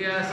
días.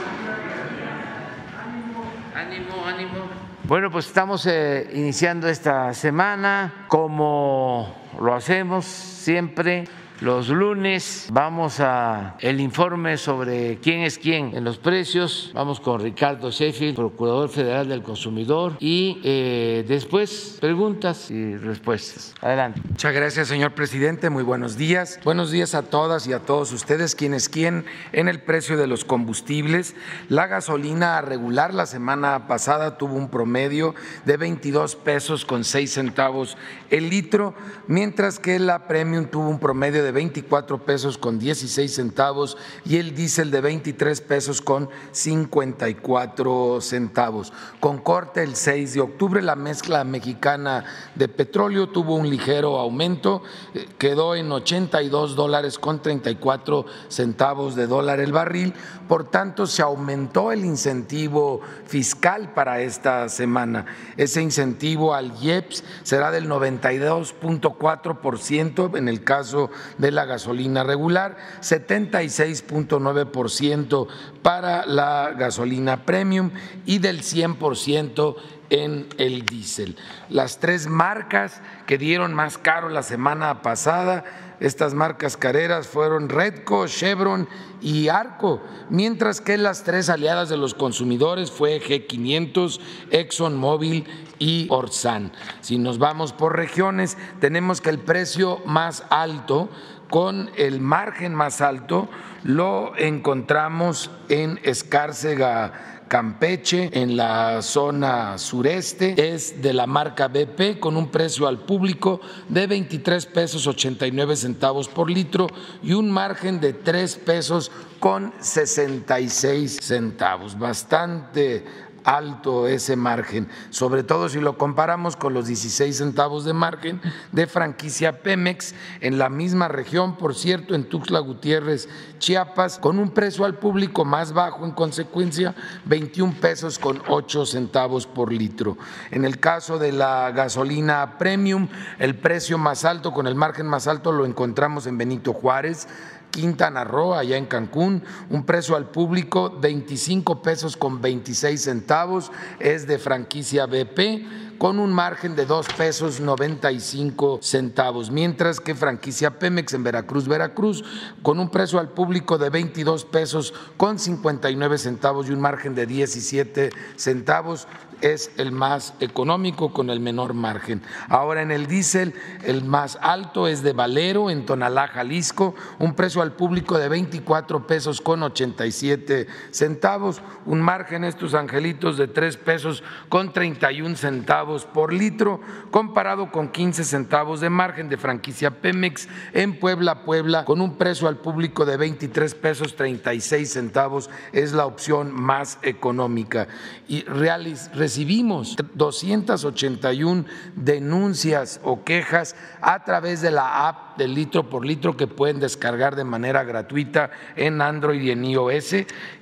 Ánimo, ánimo. Bueno, pues estamos eh, iniciando esta semana como lo hacemos siempre los lunes vamos a el informe sobre quién es quién en los precios. Vamos con Ricardo Sheffield, Procurador Federal del Consumidor, y eh, después preguntas y respuestas. Adelante. Muchas gracias, señor presidente. Muy buenos días. Buenos días a todas y a todos ustedes. ¿Quién es quién en el precio de los combustibles? La gasolina regular la semana pasada tuvo un promedio de 22 pesos con 6 centavos el litro, mientras que la premium tuvo un promedio de de 24 pesos con 16 centavos y el diésel de 23 pesos con 54 centavos. Con corte el 6 de octubre, la mezcla mexicana de petróleo tuvo un ligero aumento, eh, quedó en 82 dólares con 34 centavos de dólar el barril, por tanto se aumentó el incentivo fiscal para esta semana. Ese incentivo al IEPS será del 92.4% en el caso de la gasolina regular, 76.9% para la gasolina premium y del 100% en el diésel. Las tres marcas que dieron más caro la semana pasada, estas marcas careras fueron Redco, Chevron y Arco, mientras que las tres aliadas de los consumidores fue G500, ExxonMobil y Orsan. Si nos vamos por regiones, tenemos que el precio más alto con el margen más alto lo encontramos en Escárcega. Campeche, en la zona sureste, es de la marca BP con un precio al público de 23 pesos 89 centavos por litro y un margen de 3 pesos con 66 centavos. Bastante alto ese margen, sobre todo si lo comparamos con los 16 centavos de margen de franquicia Pemex en la misma región, por cierto, en Tuxtla Gutiérrez, Chiapas, con un precio al público más bajo, en consecuencia, 21 pesos con 8 centavos por litro. En el caso de la gasolina premium, el precio más alto, con el margen más alto, lo encontramos en Benito Juárez, Quintana Roo, allá en Cancún, un precio al público 25 pesos con 26 centavos, es de franquicia BP con un margen de 2 pesos 95 centavos, mientras que franquicia Pemex en Veracruz, Veracruz, con un precio al público de 22 pesos con 59 centavos y un margen de 17 centavos, es el más económico con el menor margen. Ahora en el diésel, el más alto es de Valero en Tonalá, Jalisco, un precio al público de 24 pesos con 87 centavos, un margen estos angelitos de 3 pesos con 31 centavos por litro, comparado con 15 centavos de margen de franquicia Pemex en Puebla, Puebla, con un precio al público de 23 pesos 36 centavos, es la opción más económica. Y realiz, recibimos 281 denuncias o quejas a través de la app de litro por litro que pueden descargar de manera gratuita en Android y en iOS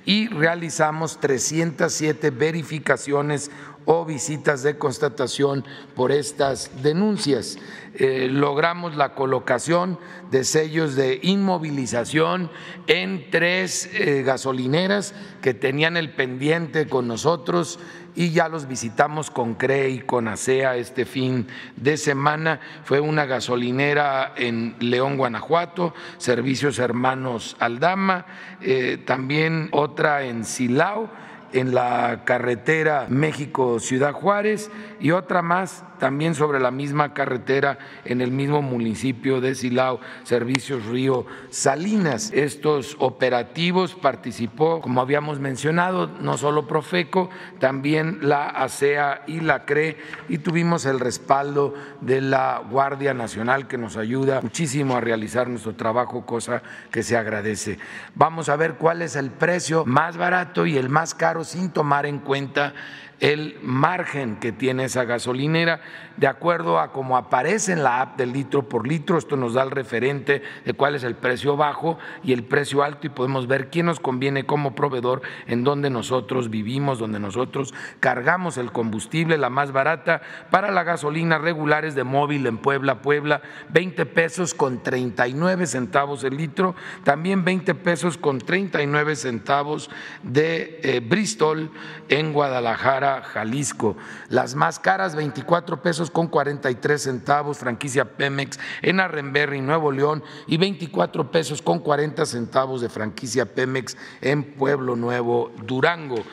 y realizamos 307 verificaciones o visitas de constatación por estas denuncias. Eh, logramos la colocación de sellos de inmovilización en tres eh, gasolineras que tenían el pendiente con nosotros y ya los visitamos con CRE y con ASEA este fin de semana. Fue una gasolinera en León, Guanajuato, Servicios Hermanos Aldama, eh, también otra en Silao en la carretera México-Ciudad Juárez y otra más también sobre la misma carretera en el mismo municipio de Silao, Servicios Río Salinas. Estos operativos participó, como habíamos mencionado, no solo Profeco, también la ASEA y la CRE y tuvimos el respaldo de la Guardia Nacional que nos ayuda muchísimo a realizar nuestro trabajo, cosa que se agradece. Vamos a ver cuál es el precio más barato y el más caro sin tomar en cuenta el margen que tiene esa gasolinera de acuerdo a cómo aparece en la app del litro por litro. Esto nos da el referente de cuál es el precio bajo y el precio alto y podemos ver quién nos conviene como proveedor en donde nosotros vivimos, donde nosotros cargamos el combustible, la más barata para la gasolina regulares de móvil en Puebla, Puebla, 20 pesos con 39 centavos el litro, también 20 pesos con 39 centavos de eh, Bristol en Guadalajara, Jalisco. Las más caras, 24 pesos con 43 centavos, franquicia Pemex en Arrenberry, Nuevo León, y 24 pesos con 40 centavos de franquicia Pemex en Pueblo Nuevo, Durango.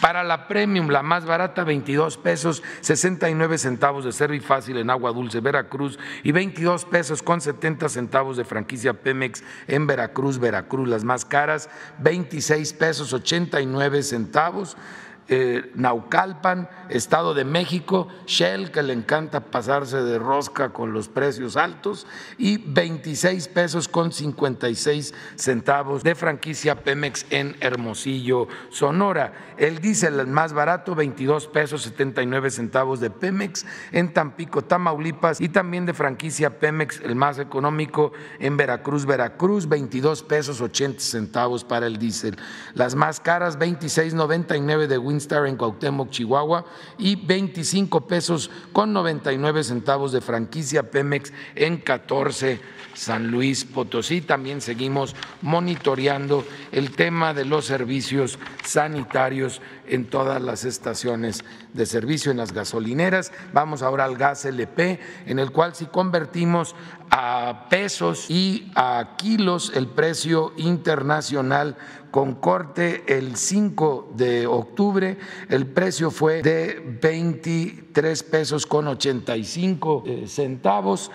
Para la Premium, la más barata, 22 pesos 69 centavos de Fácil en Agua Dulce, Veracruz, y 22 pesos con 70 centavos de franquicia Pemex en Veracruz, Veracruz. Las más caras, 26 pesos 89 centavos eh, Naucalpan, Estado de México, Shell, que le encanta pasarse de rosca con los precios altos, y 26 pesos con 56 centavos de franquicia Pemex en Hermosillo, Sonora. El diésel el más barato, 22 pesos 79 centavos de Pemex en Tampico, Tamaulipas, y también de franquicia Pemex, el más económico en Veracruz, Veracruz, 22 pesos 80 centavos para el diésel. Las más caras, 26.99 de Star en Cuauhtémoc, Chihuahua, y 25 pesos con 99 centavos de franquicia Pemex en 14 San Luis Potosí. También seguimos monitoreando el tema de los servicios sanitarios en todas las estaciones de servicio, en las gasolineras. Vamos ahora al gas LP, en el cual si convertimos a pesos y a kilos el precio internacional con corte el 5 de octubre, el precio fue de 23 pesos con 85 eh, centavos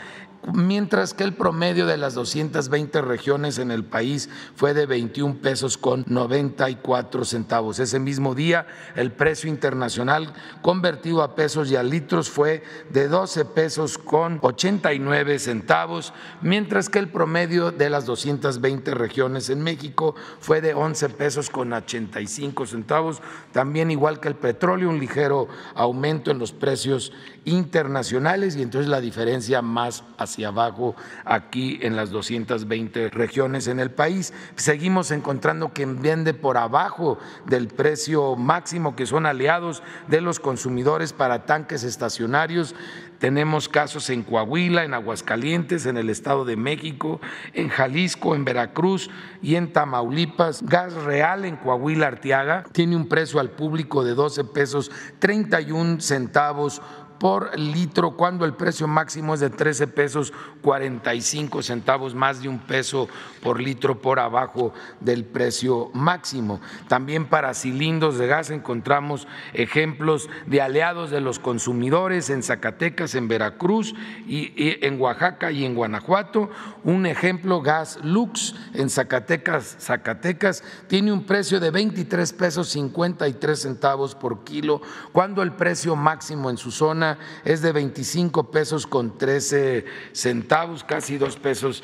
mientras que el promedio de las 220 regiones en el país fue de 21 pesos con 94 centavos. Ese mismo día, el precio internacional convertido a pesos y a litros fue de 12 pesos con 89 centavos, mientras que el promedio de las 220 regiones en México fue de 11 pesos con 85 centavos, también igual que el petróleo, un ligero aumento en los precios internacionales y entonces la diferencia más hacia abajo aquí en las 220 regiones en el país. Seguimos encontrando quien vende por abajo del precio máximo que son aliados de los consumidores para tanques estacionarios. Tenemos casos en Coahuila, en Aguascalientes, en el Estado de México, en Jalisco, en Veracruz y en Tamaulipas. Gas real en Coahuila Arteaga tiene un precio al público de 12 pesos 31 centavos por litro cuando el precio máximo es de 13 pesos 45 centavos, más de un peso por litro por abajo del precio máximo. También para cilindros de gas encontramos ejemplos de aliados de los consumidores en Zacatecas, en Veracruz y, en Oaxaca y en Guanajuato. Un ejemplo, gas Lux en Zacatecas, Zacatecas tiene un precio de 23 pesos 53 centavos por kilo, cuando el precio máximo en su zona es de 25 pesos con 13 centavos, casi dos pesos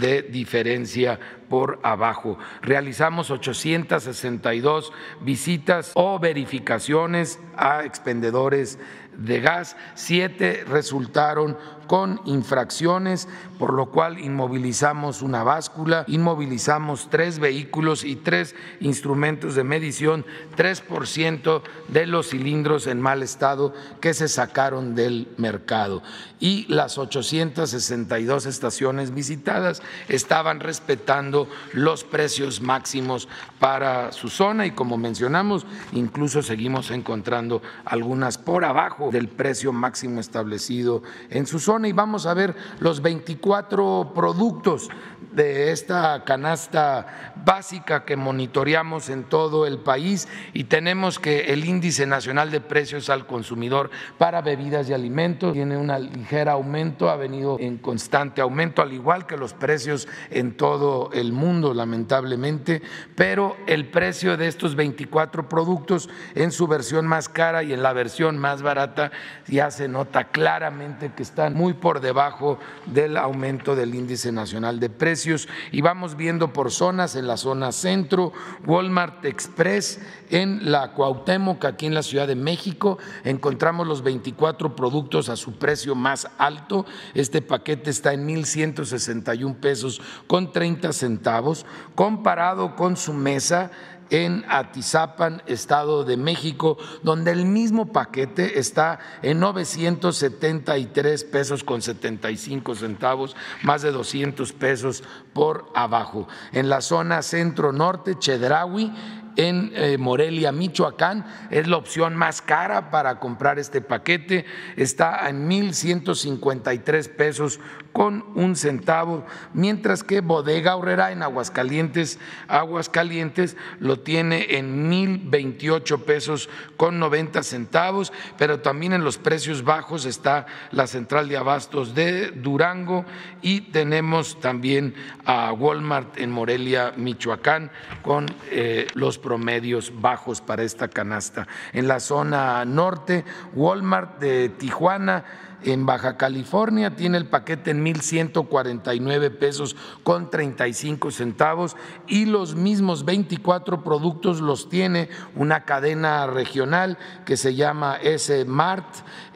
de diferencia por abajo. Realizamos 862 visitas o verificaciones a expendedores de gas, siete resultaron con infracciones, por lo cual inmovilizamos una báscula, inmovilizamos tres vehículos y tres instrumentos de medición, 3% de los cilindros en mal estado que se sacaron del mercado. Y las 862 estaciones visitadas estaban respetando los precios máximos para su zona y como mencionamos, incluso seguimos encontrando algunas por abajo del precio máximo establecido en su zona y vamos a ver los 24 productos de esta canasta básica que monitoreamos en todo el país y tenemos que el índice nacional de precios al consumidor para bebidas y alimentos tiene un ligero aumento, ha venido en constante aumento, al igual que los precios en todo el mundo, lamentablemente, pero el precio de estos 24 productos en su versión más cara y en la versión más barata ya se nota claramente que están muy muy por debajo del aumento del índice nacional de precios. Y vamos viendo por zonas, en la zona centro, Walmart Express, en la Cuauhtémoc, aquí en la Ciudad de México, encontramos los 24 productos a su precio más alto. Este paquete está en 1.161 pesos con 30 centavos, comparado con su mesa en Atizapan, Estado de México, donde el mismo paquete está en 973 pesos con 75 centavos, más de 200 pesos por abajo. En la zona centro-norte, Chedraui, en eh, Morelia, Michoacán. Es la opción más cara para comprar este paquete. Está en 1.153 pesos con un centavo, mientras que Bodega Horrera en Aguascalientes, Aguascalientes lo tiene en 1.028 pesos con 90 centavos, pero también en los precios bajos está la central de abastos de Durango y tenemos también a Walmart en Morelia, Michoacán, con eh, los promedios bajos para esta canasta. En la zona norte, Walmart de Tijuana en Baja California tiene el paquete en 1.149 pesos con 35 centavos y los mismos 24 productos los tiene una cadena regional que se llama S-Mart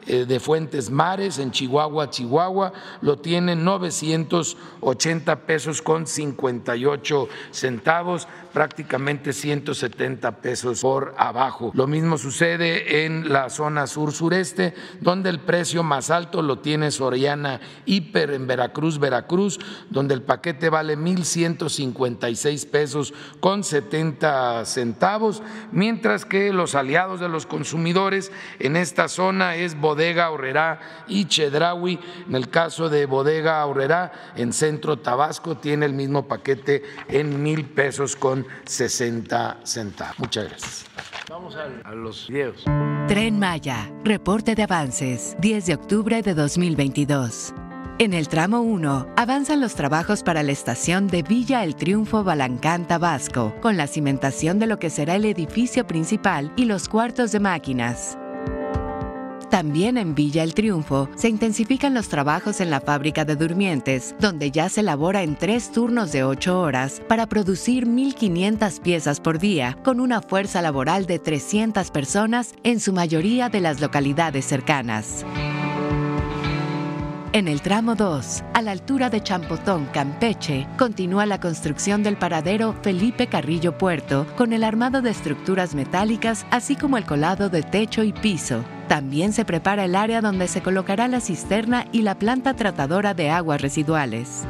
de Fuentes Mares en Chihuahua, Chihuahua, lo tiene 980 pesos con 58 centavos, prácticamente 170 pesos por abajo. Lo mismo sucede en la zona sur-sureste, donde el precio más alto lo tiene Soriana Hiper en Veracruz, Veracruz, donde el paquete vale 1.156 pesos con 70 centavos, mientras que los aliados de los consumidores en esta zona es Bodega Horrera y Chedraui. En el caso de Bodega Horrera, en Centro Tabasco, tiene el mismo paquete en mil pesos con 60 centavos. Muchas gracias. Vamos a, los videos. Tren Maya, reporte de avances, 10 de octubre de 2022. En el tramo 1 avanzan los trabajos para la estación de Villa El Triunfo Balancán Tabasco, con la cimentación de lo que será el edificio principal y los cuartos de máquinas. También en Villa El Triunfo se intensifican los trabajos en la fábrica de durmientes, donde ya se elabora en tres turnos de ocho horas para producir 1.500 piezas por día, con una fuerza laboral de 300 personas, en su mayoría de las localidades cercanas. En el tramo 2, a la altura de Champotón, Campeche, continúa la construcción del paradero Felipe Carrillo Puerto con el armado de estructuras metálicas, así como el colado de techo y piso. También se prepara el área donde se colocará la cisterna y la planta tratadora de aguas residuales.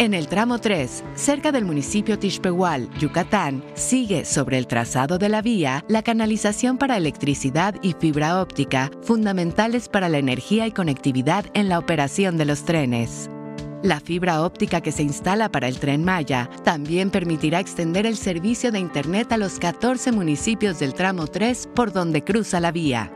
En el tramo 3, cerca del municipio Tishpehual, Yucatán, sigue sobre el trazado de la vía la canalización para electricidad y fibra óptica, fundamentales para la energía y conectividad en la operación de los trenes. La fibra óptica que se instala para el tren Maya también permitirá extender el servicio de Internet a los 14 municipios del tramo 3 por donde cruza la vía.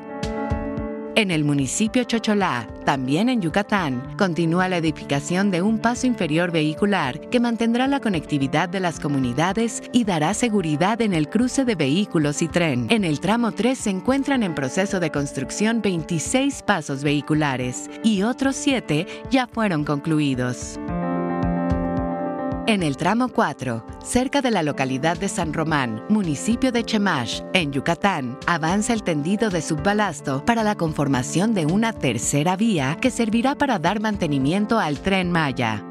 En el municipio Chocholá, también en Yucatán, continúa la edificación de un paso inferior vehicular que mantendrá la conectividad de las comunidades y dará seguridad en el cruce de vehículos y tren. En el tramo 3 se encuentran en proceso de construcción 26 pasos vehiculares y otros 7 ya fueron concluidos. En el tramo 4, cerca de la localidad de San Román, municipio de Chemash, en Yucatán, avanza el tendido de subbalasto para la conformación de una tercera vía que servirá para dar mantenimiento al tren Maya.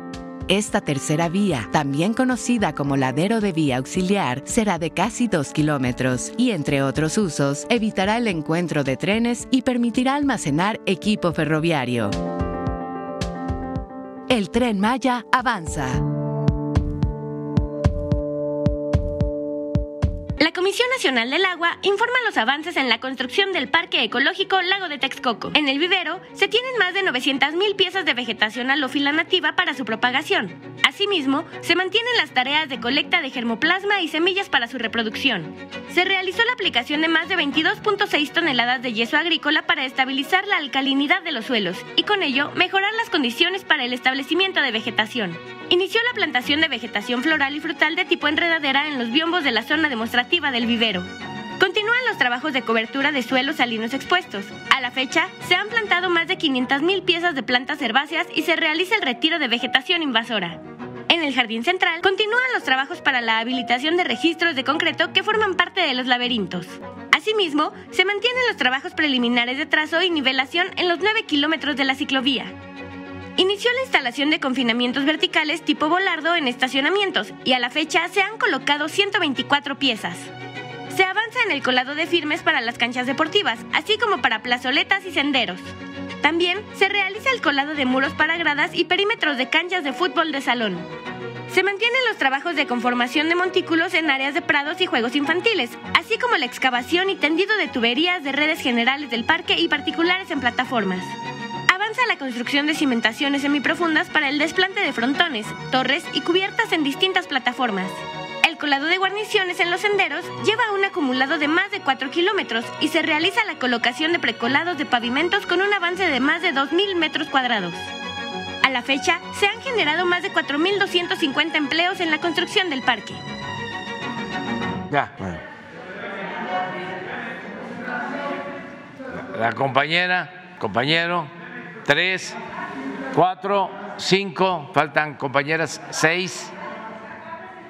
Esta tercera vía, también conocida como ladero de vía auxiliar, será de casi 2 kilómetros y, entre otros usos, evitará el encuentro de trenes y permitirá almacenar equipo ferroviario. El tren Maya avanza. La Comisión Nacional del Agua informa los avances en la construcción del Parque Ecológico Lago de Texcoco. En el vivero se tienen más de 900.000 piezas de vegetación alófila nativa para su propagación. Asimismo, se mantienen las tareas de colecta de germoplasma y semillas para su reproducción. Se realizó la aplicación de más de 22.6 toneladas de yeso agrícola para estabilizar la alcalinidad de los suelos y con ello mejorar las condiciones para el establecimiento de vegetación. Inició la plantación de vegetación floral y frutal de tipo enredadera en los biombos de la zona demostrativa del vivero. Continúan los trabajos de cobertura de suelos salinos expuestos. A la fecha, se han plantado más de 500.000 piezas de plantas herbáceas y se realiza el retiro de vegetación invasora. En el jardín central continúan los trabajos para la habilitación de registros de concreto que forman parte de los laberintos. Asimismo, se mantienen los trabajos preliminares de trazo y nivelación en los 9 kilómetros de la ciclovía. Inició la instalación de confinamientos verticales tipo volardo en estacionamientos y a la fecha se han colocado 124 piezas. Se avanza en el colado de firmes para las canchas deportivas, así como para plazoletas y senderos. También se realiza el colado de muros para gradas y perímetros de canchas de fútbol de salón. Se mantienen los trabajos de conformación de montículos en áreas de prados y juegos infantiles, así como la excavación y tendido de tuberías de redes generales del parque y particulares en plataformas la construcción de cimentaciones semiprofundas para el desplante de frontones, torres y cubiertas en distintas plataformas. El colado de guarniciones en los senderos lleva un acumulado de más de 4 kilómetros y se realiza la colocación de precolados de pavimentos con un avance de más de 2.000 metros cuadrados. A la fecha, se han generado más de 4.250 empleos en la construcción del parque. Ya, La compañera, compañero tres, cuatro, cinco, faltan compañeras, seis,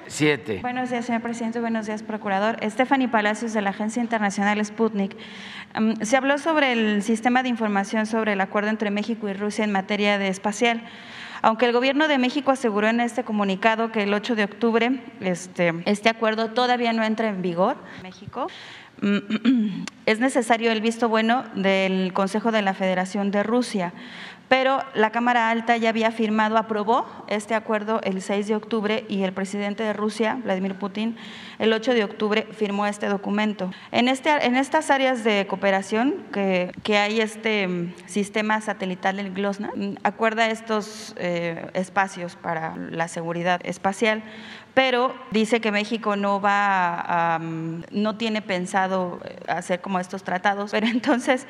siete. Buenos días, señor presidente. Buenos días, procurador. Stephanie Palacios, de la Agencia Internacional Sputnik. Mm, se habló sobre el sistema de información sobre el acuerdo entre México y Rusia en materia de espacial. Aunque el gobierno de México aseguró en este comunicado que el 8 de octubre este, este acuerdo todavía no entra en vigor en México, es necesario el visto bueno del Consejo de la Federación de Rusia, pero la Cámara Alta ya había firmado, aprobó este acuerdo el 6 de octubre y el presidente de Rusia, Vladimir Putin, el 8 de octubre firmó este documento. En, este, en estas áreas de cooperación que, que hay este mm, sistema satelital del GLOSNA, mm, acuerda estos eh, espacios para la seguridad espacial, pero dice que México no va, a, no tiene pensado eh, hacer como estos tratados. Pero entonces,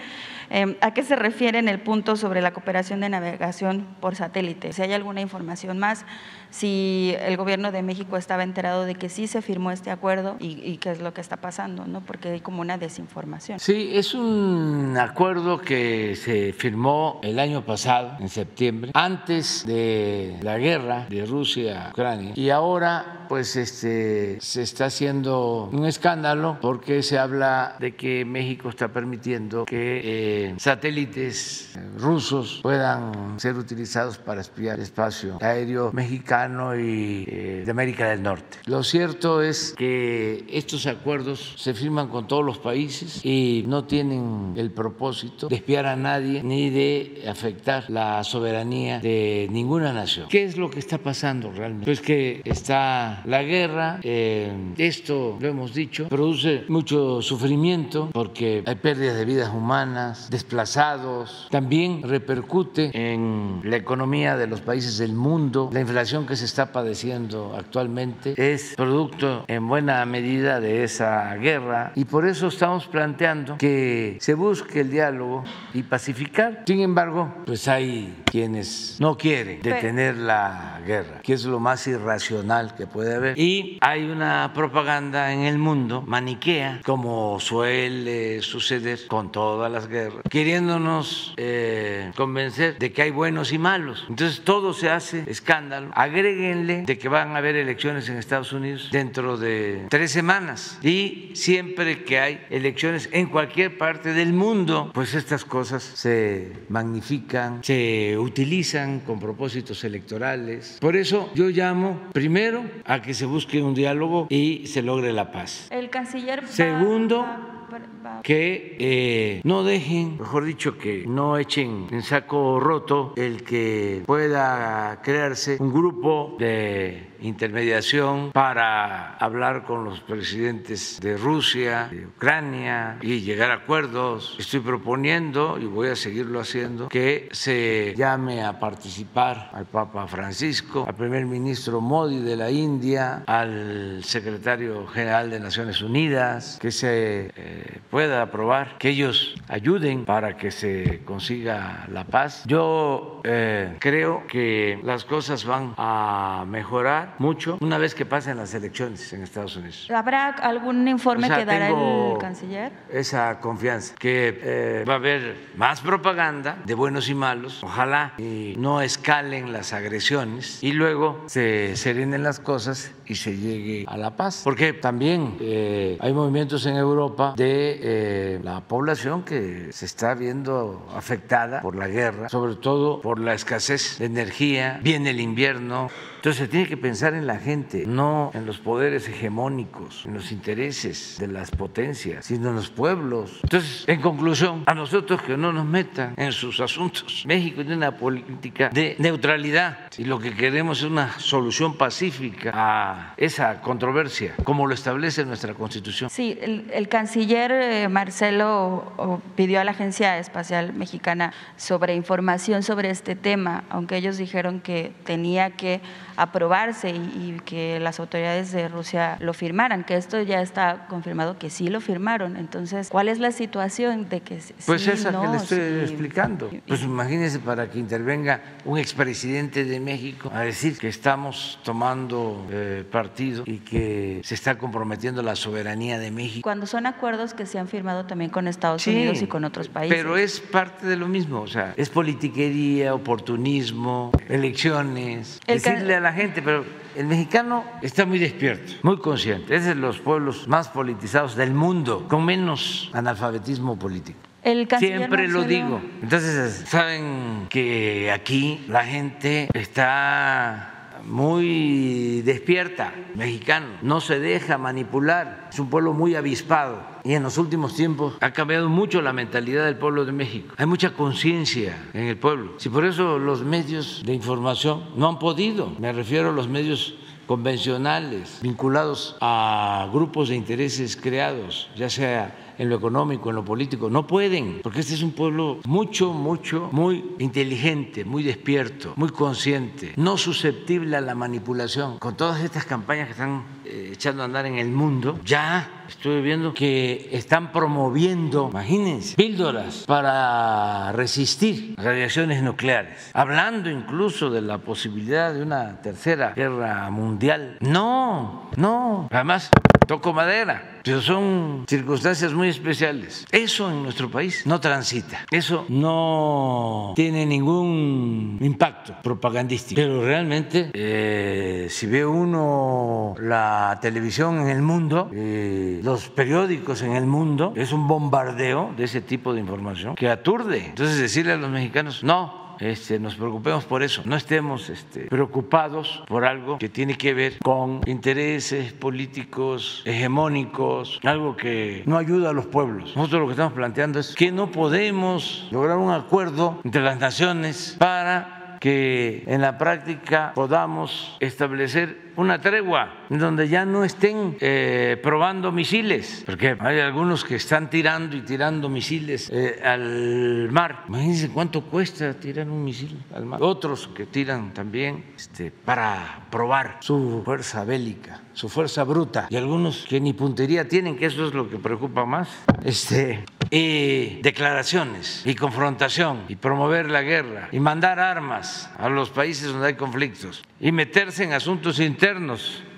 em, ¿a qué se refiere en el punto sobre la cooperación de navegación por satélite? Si hay alguna información más, si el gobierno de México estaba enterado de que sí se firmó este acuerdo y, qué es lo que está pasando, ¿no? Porque hay como una desinformación. Sí, es un acuerdo que se firmó el año pasado, en septiembre, antes de la guerra de Rusia-Ucrania, y ahora pues este, se está haciendo un escándalo porque se habla de que México está permitiendo que eh, satélites rusos puedan ser utilizados para espiar el espacio aéreo mexicano y eh, de América del Norte. Lo cierto es que estos acuerdos se firman con todos los países y no tienen el propósito de espiar a nadie ni de afectar la soberanía de ninguna nación. ¿Qué es lo que está pasando realmente? Pues que está la guerra, eh, esto lo hemos dicho, produce mucho sufrimiento porque hay pérdidas de vidas humanas, desplazados, también repercute en la economía de los países del mundo. La inflación que se está padeciendo actualmente es producto en buena medida de esa guerra y por eso estamos planteando que se busque el diálogo y pacificar. Sin embargo, pues hay quienes no quieren detener la guerra, que es lo más irracional que puede haber. Y hay una propaganda en el mundo maniquea, como suele suceder con todas las guerras, queriéndonos eh, convencer de que hay buenos y malos. Entonces todo se hace escándalo. Agréguenle de que van a haber elecciones en Estados Unidos dentro de tres semanas. Y siempre que hay elecciones en cualquier parte del mundo, pues estas cosas se magnifican, se utilizan con propósitos electorales. Por eso yo llamo primero a a que se busque un diálogo y se logre la paz. El canciller. Segundo, que eh, no dejen, mejor dicho, que no echen en saco roto el que pueda crearse un grupo de intermediación para hablar con los presidentes de Rusia, de Ucrania y llegar a acuerdos. Estoy proponiendo, y voy a seguirlo haciendo, que se llame a participar al Papa Francisco, al primer ministro Modi de la India, al secretario general de Naciones Unidas, que se eh, pueda aprobar, que ellos ayuden para que se consiga la paz. Yo eh, creo que las cosas van a mejorar mucho una vez que pasen las elecciones en Estados Unidos. ¿Habrá algún informe que dará el canciller? Esa confianza, que eh, va a haber más propaganda de buenos y malos, ojalá y no escalen las agresiones y luego se serenen las cosas y se llegue a la paz. Porque también eh, hay movimientos en Europa de eh, la población que se está viendo afectada por la guerra, sobre todo por la escasez de energía, viene el invierno. Entonces se tiene que pensar en la gente, no en los poderes hegemónicos, en los intereses de las potencias, sino en los pueblos. Entonces, en conclusión, a nosotros que no nos metan en sus asuntos. México tiene una política de neutralidad y lo que queremos es una solución pacífica a esa controversia, como lo establece nuestra Constitución. Sí, el, canciller eh, Marcelo pidió a la Agencia Espacial Mexicana sobre información sobre este tema, aunque ellos dijeron que tenía que aprobarse y, que las autoridades de Rusia lo firmaran, que esto ya está confirmado que sí lo firmaron. Entonces, ¿cuál es la situación de que Pues esa que le estoy explicando. Pues imagínese para que intervenga un expresidente de México a decir que estamos tomando eh, partido y que se está comprometiendo la soberanía de México. Cuando son acuerdos que se han firmado también con Estados Unidos y con otros países. Pero es parte de lo mismo, o sea, es politiquería, oportunismo, elecciones, decirle a la gente, pero el mexicano está muy despierto, muy consciente. Es de los pueblos más politizados del mundo, con menos analfabetismo político. Siempre lo digo. Entonces, saben que aquí la gente está muy despierta, mexicano, no se deja manipular, es un pueblo muy avispado y en los últimos tiempos ha cambiado mucho la mentalidad del pueblo de México. Hay mucha conciencia en el pueblo. Si por eso los medios de información no han podido, me refiero a los medios convencionales vinculados a grupos de intereses creados, ya sea en lo económico, en lo político. No pueden, porque este es un pueblo mucho, mucho, muy inteligente, muy despierto, muy consciente, no susceptible a la manipulación. Con todas estas campañas que están echando a andar en el mundo, ya estuve viendo que están promoviendo, imagínense, píldoras para resistir radiaciones nucleares, hablando incluso de la posibilidad de una tercera guerra mundial. No, no, además toco madera pero son circunstancias muy especiales. Eso en nuestro país no transita, eso no tiene ningún impacto propagandístico. Pero realmente, eh, si ve uno la televisión en el mundo, eh, los periódicos en el mundo, es un bombardeo de ese tipo de información que aturde. Entonces decirle a los mexicanos, no, este, nos preocupemos por eso, no estemos este, preocupados por algo que tiene que ver con intereses políticos hegemónicos, algo que no ayuda a los pueblos. Nosotros lo que estamos planteando es que no podemos lograr un acuerdo entre las naciones para que en la práctica podamos establecer una tregua donde ya no estén eh, probando misiles, porque hay algunos que están tirando y tirando misiles eh, al mar. Imagínense cuánto cuesta tirar un misil al mar. Otros que tiran también este, para probar su fuerza bélica, su fuerza bruta. Y algunos que ni puntería tienen, que eso es lo que preocupa más. Este, y declaraciones y confrontación y promover la guerra y mandar armas a los países donde hay conflictos y meterse en asuntos internos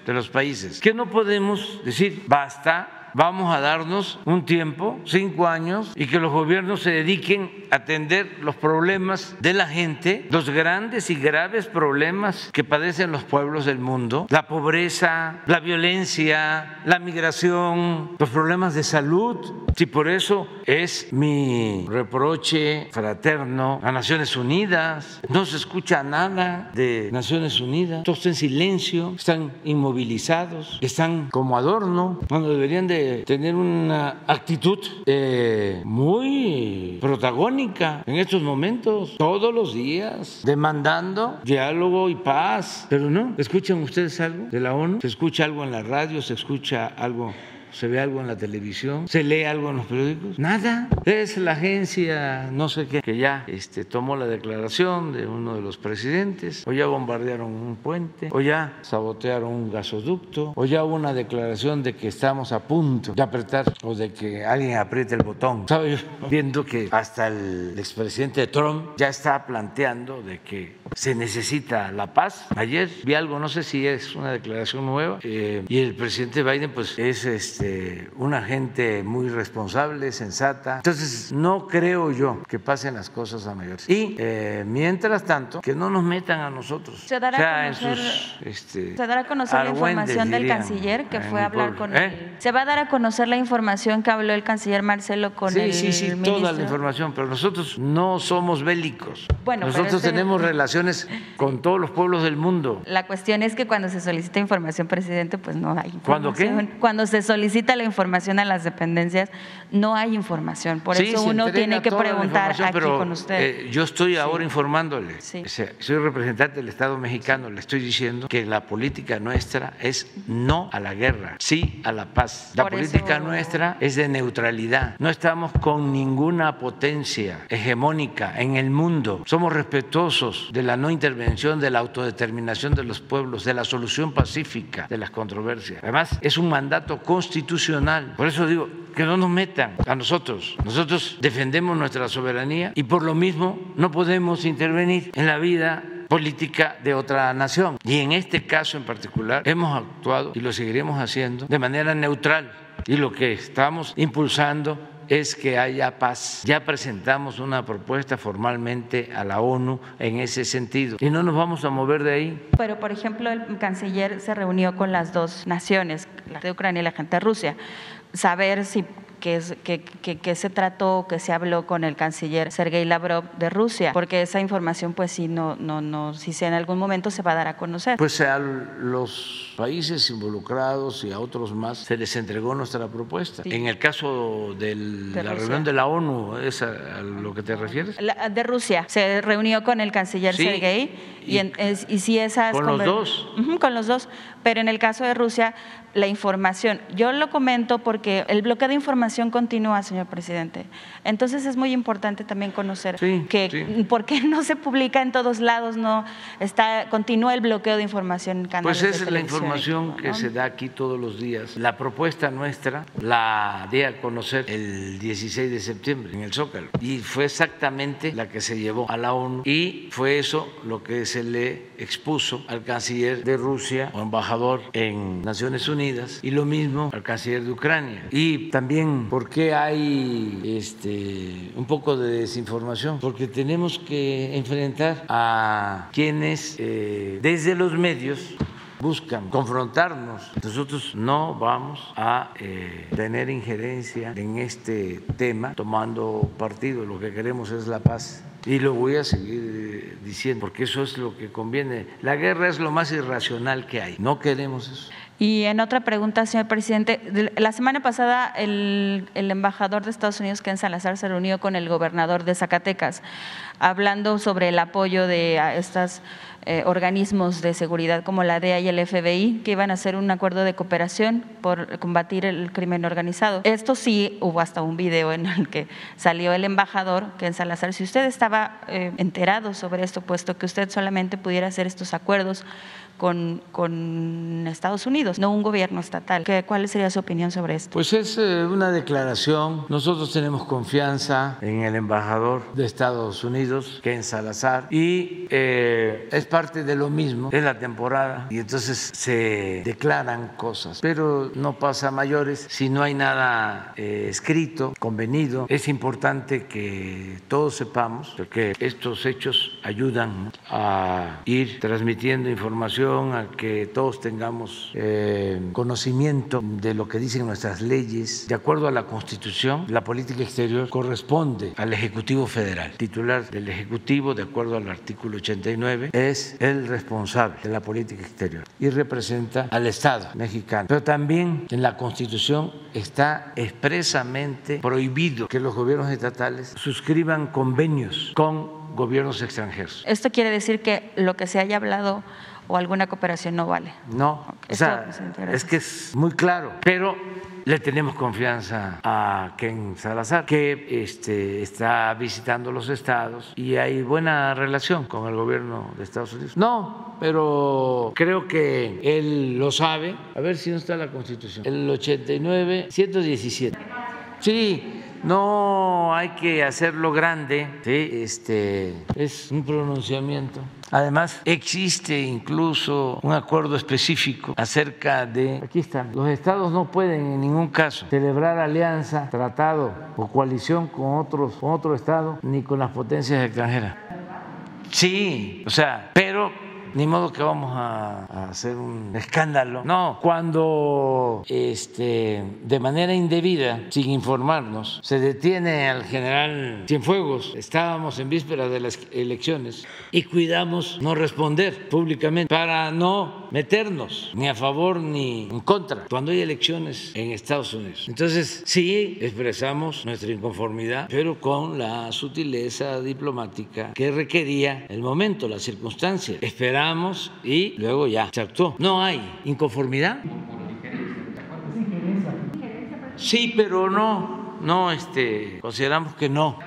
de los países. Que no podemos decir basta vamos a darnos un tiempo, cinco años, y que los gobiernos se dediquen a atender los problemas de la gente, los grandes y graves problemas que padecen los pueblos del mundo, la pobreza, la violencia, la migración, los problemas de salud. Si por eso es mi reproche fraterno a Naciones Unidas, no se escucha nada de Naciones Unidas, todos en silencio, están inmovilizados, están como adorno, cuando deberían de tener una actitud eh, muy protagónica en estos momentos, todos los días, demandando diálogo y paz. Pero no, ¿escuchan ustedes algo de la ONU? ¿Se escucha algo en la radio? ¿Se escucha algo se ve algo en la televisión, se lee algo en los periódicos, nada. Es la agencia, no sé qué, que ya este, tomó la declaración de uno de los presidentes, o ya bombardearon un puente, o ya sabotearon un gasoducto, o ya hubo una declaración de que estamos a punto de apretar o de que alguien apriete el botón. Estaba viendo que hasta el expresidente Trump ya está planteando de que se necesita la paz. Ayer vi algo, no sé si es una declaración nueva, eh, y el presidente Biden pues es este, una gente muy responsable, sensata. Entonces no creo yo que pasen las cosas a mayores. Y eh, mientras tanto, que no nos metan a nosotros. Se dará a conocer, este, se dará a conocer la información del canciller que fue a hablar con ¿Eh? Se va a dar a conocer la información que habló el canciller Marcelo con sí, el Sí, sí, sí, toda la información, pero nosotros no somos bélicos. Bueno, nosotros tenemos relaciones con todos los pueblos del mundo. La cuestión es que cuando se solicita información, presidente, pues no hay información. ¿Cuándo qué? Cuando se solicita la información a las dependencias, no hay información. Por eso uno tiene que preguntar aquí con usted. Eh, yo estoy ahora informándole. soy representante del Estado mexicano, le estoy diciendo que la política nuestra es no a la guerra, sí a la paz. La política nuestra es de neutralidad. No estamos con ninguna potencia hegemónica en el mundo. Somos respetuosos de la no intervención, de la autodeterminación de los pueblos, de la solución pacífica de las controversias. Además, es un mandato constitucional. Por eso digo, que no nos metan a nosotros. Nosotros defendemos nuestra soberanía y por lo mismo no podemos intervenir en la vida política de otra nación. Y en este caso en particular hemos actuado y lo seguiremos haciendo de manera neutral. Y lo que estamos impulsando es que haya paz. Ya presentamos una propuesta formalmente a la ONU en ese sentido y no nos vamos a mover de ahí. Pero, por ejemplo, el canciller se reunió con las dos naciones, la de Ucrania y la gente de Rusia. Saber si que, que, se trató, que se habló con el canciller Sergei Lavrov de Rusia, porque esa información, pues sí, no, no, no, si sea en algún momento se va a dar a conocer. Pues a los países involucrados y a otros más se les entregó nuestra propuesta. En el caso de la reunión de la ONU, ¿es a, lo que te refieres? de Rusia, se reunió con el canciller Sergei y, y, si esas... Con los dos. con los dos, pero en el caso de Rusia, la información, yo lo comento porque el bloqueo de información continúa, señor presidente. Entonces es muy importante también conocer que por qué no se publica en todos lados, no está continúa el bloqueo de información en canales Pues esa es la información que se da aquí todos los días. La propuesta nuestra la di a conocer el 16 de septiembre en el Zócalo. Y fue exactamente la que se llevó a la ONU. Y fue eso lo que se le expuso al canciller de Rusia o embajador en Naciones Unidas y lo mismo al canciller de Ucrania. Y también por qué hay este, un poco de desinformación, porque tenemos que enfrentar a quienes eh, desde los medios buscan confrontarnos. Nosotros no vamos a eh, tener injerencia en este tema tomando partido. Lo que queremos es la paz. Y lo voy a seguir eh, diciendo, porque eso es lo que conviene. La guerra es lo más irracional que hay. No queremos eso. Y en otra pregunta, señor presidente, la semana pasada el, el, embajador de Estados Unidos, Ken Salazar, se reunió con el gobernador de Zacatecas, hablando sobre el apoyo de estos eh, organismos de seguridad como la DEA y el FBI, que iban a hacer un acuerdo de cooperación por combatir el crimen organizado. Esto sí, hubo hasta un video en el que salió el embajador, Ken Salazar. Si usted estaba eh, enterado sobre esto, puesto que usted solamente pudiera hacer estos acuerdos, con, con, Estados Unidos, no un gobierno estatal. ¿Qué, ¿Cuál sería su opinión sobre esto? Pues es eh, una declaración. Nosotros tenemos confianza en el embajador de Estados Unidos, Ken Salazar, y eh, es parte de lo mismo, es la temporada, y entonces se declaran cosas, pero no pasa mayores si no hay nada eh, escrito, convenido. Es importante que todos sepamos que estos hechos ayudan a ir transmitiendo información a que todos tengamos eh, conocimiento de lo que dicen nuestras leyes. De acuerdo a la Constitución, la política exterior corresponde al Ejecutivo Federal. titular del Ejecutivo, de acuerdo al artículo 89, es el responsable de la política exterior y representa al Estado mexicano. Pero también en la Constitución está expresamente prohibido que los gobiernos estatales suscriban convenios con gobiernos extranjeros. Esto quiere decir que lo que se haya hablado o alguna cooperación no vale. No, o sea, es que es muy claro, pero le tenemos confianza a Ken Salazar, que este, está visitando los estados y hay buena relación con el gobierno de Estados Unidos. No, pero creo que él lo sabe. A ver si no está la Constitución. El 89, 117. Sí, no hay que hacerlo grande, ¿sí? este, es un pronunciamiento Además, existe incluso un acuerdo específico acerca de, aquí están, los estados no pueden en ningún caso celebrar alianza, tratado o coalición con otros, con otro estado ni con las potencias extranjeras. Sí, o sea, pero ni modo que vamos a, hacer un escándalo. No, cuando este, de manera indebida, sin informarnos, se detiene al general Cienfuegos, estábamos en víspera de las elecciones y cuidamos no responder públicamente para no meternos ni a favor ni en contra cuando hay elecciones en Estados Unidos. Entonces, sí, expresamos nuestra inconformidad, pero con la sutileza diplomática que requería el momento, la circunstancia. Esperamos y luego ya se actuó. No hay inconformidad. Sí, pero no, no, este, consideramos que no.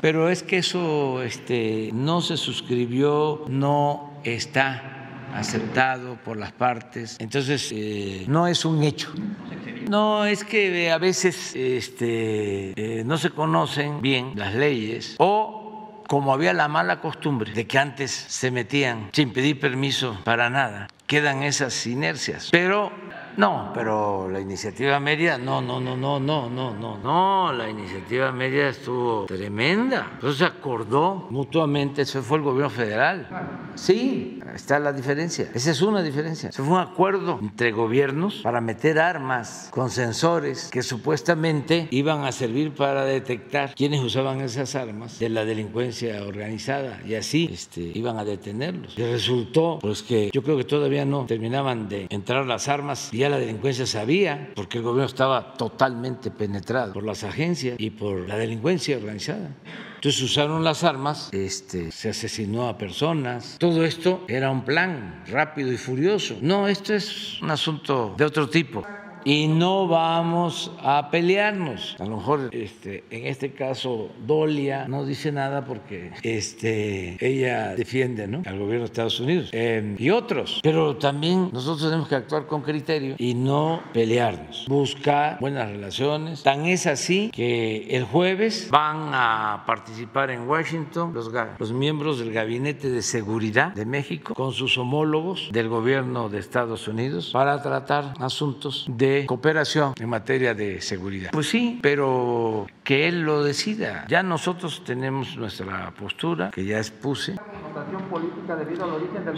Pero es que eso este, no se suscribió, no está aceptado por las partes, entonces eh, no es un hecho. No, es que a veces este, eh, no se conocen bien las leyes o como había la mala costumbre de que antes se metían sin pedir permiso para nada, quedan esas inercias. Pero no, pero la iniciativa media, no, no, no, no, no, no, no, no, la iniciativa media estuvo tremenda. Entonces se acordó mutuamente, eso fue el gobierno federal. Sí, está la diferencia. Esa es una diferencia. Eso fue un acuerdo entre gobiernos para meter armas con sensores que supuestamente iban a servir para detectar quiénes usaban esas armas de la delincuencia organizada y así este, iban a detenerlos. Y resultó, pues que yo creo que todavía no terminaban de entrar las armas y la delincuencia sabía, porque el gobierno estaba totalmente penetrado por las agencias y por la delincuencia organizada. Entonces usaron las armas, este, se asesinó a personas. Todo esto era un plan rápido y furioso. No, esto es un asunto de otro tipo y no vamos a pelearnos. A lo mejor este, en este caso Dolia no dice nada porque este, ella defiende ¿no? al gobierno de Estados Unidos em, y otros, pero también nosotros tenemos que actuar con criterio y no pelearnos, buscar buenas relaciones. Tan es así que el jueves van a participar en Washington los, los miembros del Gabinete de Seguridad de México con sus homólogos del gobierno de Estados Unidos para tratar asuntos de cooperación en materia de seguridad. Pues sí, pero que él lo decida. Ya nosotros tenemos nuestra postura, que ya expuse.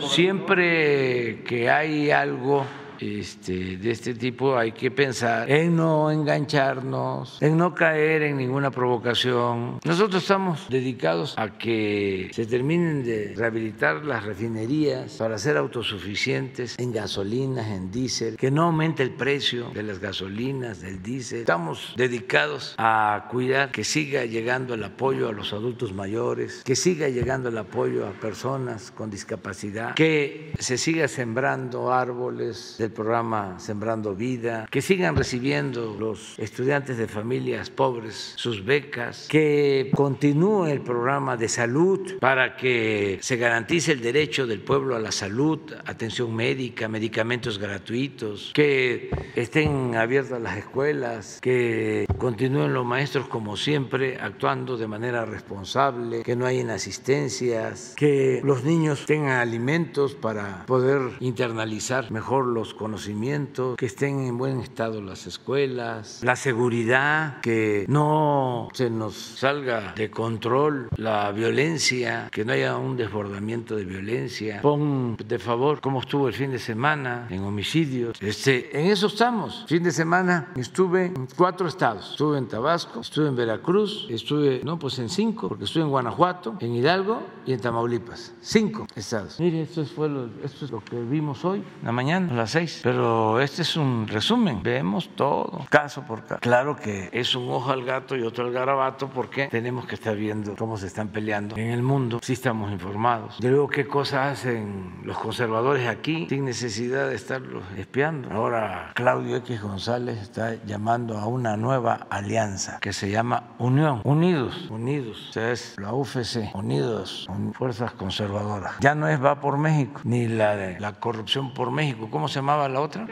Siempre que hay algo este, de este tipo hay que pensar en no engancharnos, en no caer en ninguna provocación. Nosotros estamos dedicados a que se terminen de rehabilitar las refinerías para ser autosuficientes en gasolinas, en diésel, que no aumente el precio de las gasolinas, del diésel. Estamos dedicados a cuidar que siga llegando el apoyo a los adultos mayores, que siga llegando el apoyo a personas con discapacidad, que se siga sembrando árboles de programa Sembrando Vida, que sigan recibiendo los estudiantes de familias pobres sus becas, que continúe el programa de salud para que se garantice el derecho del pueblo a la salud, atención médica, medicamentos gratuitos, que estén abiertas las escuelas, que continúen los maestros como siempre actuando de manera responsable, que no hay inasistencias, que los niños tengan alimentos para poder internalizar mejor los conocimientos, que estén en buen estado las escuelas, la seguridad, que no se nos salga de control la violencia, que no haya un desbordamiento de violencia. Pon de favor cómo estuvo el fin de semana en homicidios. Este, en eso estamos. Fin de semana estuve en cuatro estados. Estuve en Tabasco, estuve en Veracruz, estuve, no, pues en cinco, porque estuve en Guanajuato, en Hidalgo y en Tamaulipas. Cinco estados. Mire, esto, fue lo, esto es lo que vimos hoy, la mañana, a las seis pero este es un resumen. Vemos todo, caso por caso. Claro que es un ojo al gato y otro al garabato porque tenemos que estar viendo cómo se están peleando en el mundo. Sí estamos informados. De luego qué cosas hacen los conservadores aquí sin necesidad de estarlos espiando. Ahora Claudio X González está llamando a una nueva alianza que se llama Unión, Unidos, Unidos. O sea, es la UFC, Unidos, Fuerzas Conservadoras. Ya no es Va por México, ni la de la corrupción por México. ¿Cómo se llamaba la otra?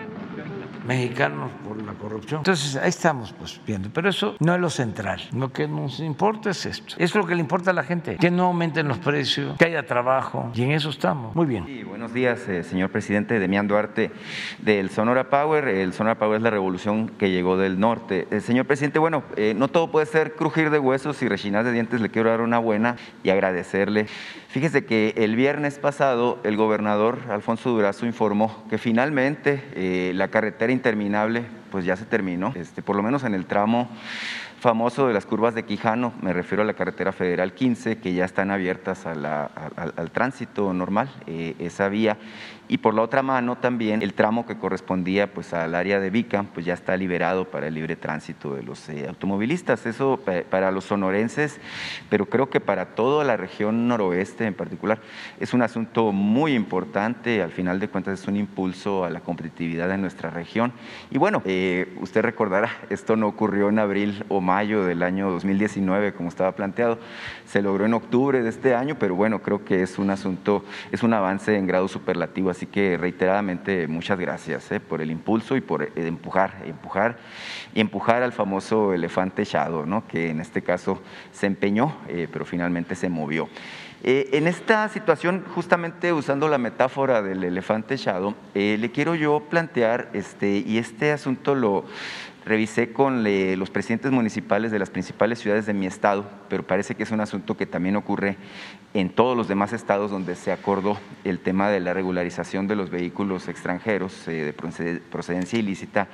Mexicanos por la corrupción. Entonces, ahí estamos pues viendo, pero eso no es lo central. Lo que nos importa es esto. Es lo que le importa a la gente, que no aumenten los precios, que haya trabajo, y en eso estamos. Muy bien. Sí, buenos días, eh, señor presidente. Demián Duarte del Sonora Power. El Sonora Power es la revolución que llegó del norte. Eh, señor presidente, bueno, eh, no todo puede ser crujir de huesos y rechinar de dientes. Le quiero dar una buena y agradecerle. Fíjese que el viernes pasado el gobernador Alfonso Durazo informó que finalmente la carretera interminable pues ya se terminó, este, por lo menos en el tramo famoso de las curvas de Quijano, me refiero a la carretera federal 15, que ya están abiertas al, tránsito normal, eh, esa vía, y por la otra mano también el tramo que correspondía pues al área de Vica pues ya está liberado para el libre tránsito de los eh, automovilistas. Eso para los sonorenses, pero creo que para toda la región noroeste en particular es un asunto muy importante. Al final de cuentas es un impulso a la competitividad de nuestra región. Y bueno, eh, usted recordará, esto no ocurrió en abril o mayo del año 2019 como estaba planteado, se logró en octubre de este año, pero bueno, creo que es un asunto, es un avance en grado superlativo Así que reiteradamente muchas gracias eh, por el impulso y por eh, empujar, empujar y empujar al famoso elefante Shadow, ¿no? que en este caso se empeñó, eh, pero finalmente se movió. en esta situación, justamente usando la metáfora del elefante Shadow, le quiero yo plantear, este, y este asunto lo, revisé con los presidentes municipales de las principales ciudades de mi estado, pero parece que es un asunto que también ocurre en todos los demás estados donde se acordó el tema de la regularización de los vehículos extranjeros eh, de procedencia ilícita.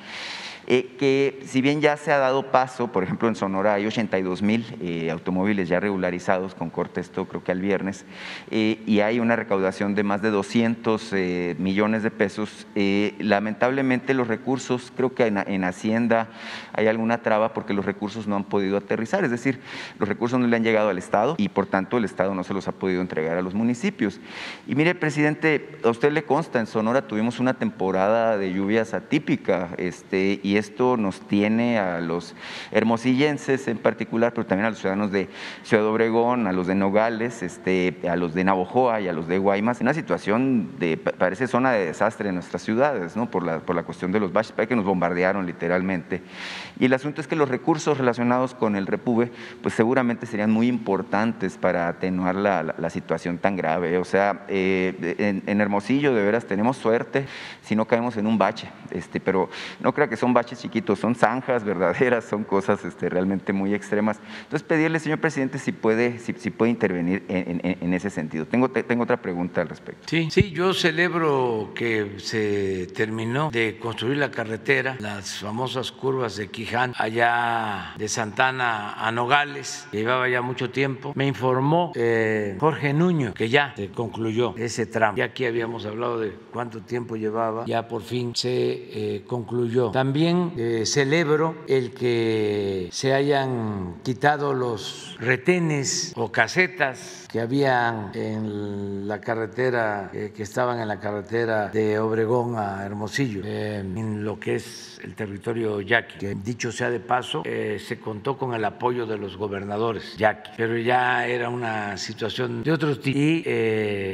Eh, que si bien ya se ha dado paso, por ejemplo en Sonora hay 82 mil eh, automóviles ya regularizados, con corte esto creo que al viernes, eh, y hay una recaudación de más de 200 millones de pesos, lamentablemente los recursos, creo que en, Hacienda hay alguna traba porque los recursos no han podido aterrizar, es decir, los recursos no le han llegado al Estado y por tanto el Estado no se los ha podido entregar a los municipios. Y mire, presidente, a usted le consta, en Sonora tuvimos una temporada de lluvias atípica, este, y esto nos tiene a los hermosillenses en particular, pero también a los ciudadanos de Ciudad Obregón, a los de Nogales, este, a los de Navojoa y a los de Guaymas, en una situación de, parece zona de desastre en nuestras ciudades, ¿no? por, la, por la cuestión de los baches, que nos bombardearon literalmente. Y el asunto es que los recursos relacionados con el repube, pues seguramente serían muy importantes para atenuar la, la, situación tan grave. O sea, eh, en, en, Hermosillo de veras tenemos suerte si no caemos en un bache, este, pero no creo que son baches chiquitos, son zanjas verdaderas, son cosas este, realmente muy extremas. Entonces, pedirle, señor presidente, si puede, si, si puede intervenir en, en, ese sentido. Tengo, tengo otra pregunta al respecto. Sí, sí, yo celebro que se terminó de construir la carretera, las famosas curvas de Allá de Santana a Nogales, llevaba ya mucho tiempo. Me informó eh, Jorge Nuño que ya se concluyó ese tramo. Ya aquí habíamos hablado de cuánto tiempo llevaba, ya por fin se eh, concluyó. También eh, celebro el que se hayan quitado los retenes o casetas que habían en la carretera, eh, que estaban en la carretera de Obregón a Hermosillo, eh, en lo que es el territorio yaqui. Que dicho sea de paso, se contó con el apoyo de los gobernadores yaqui, pero ya era una situación de otro tipo y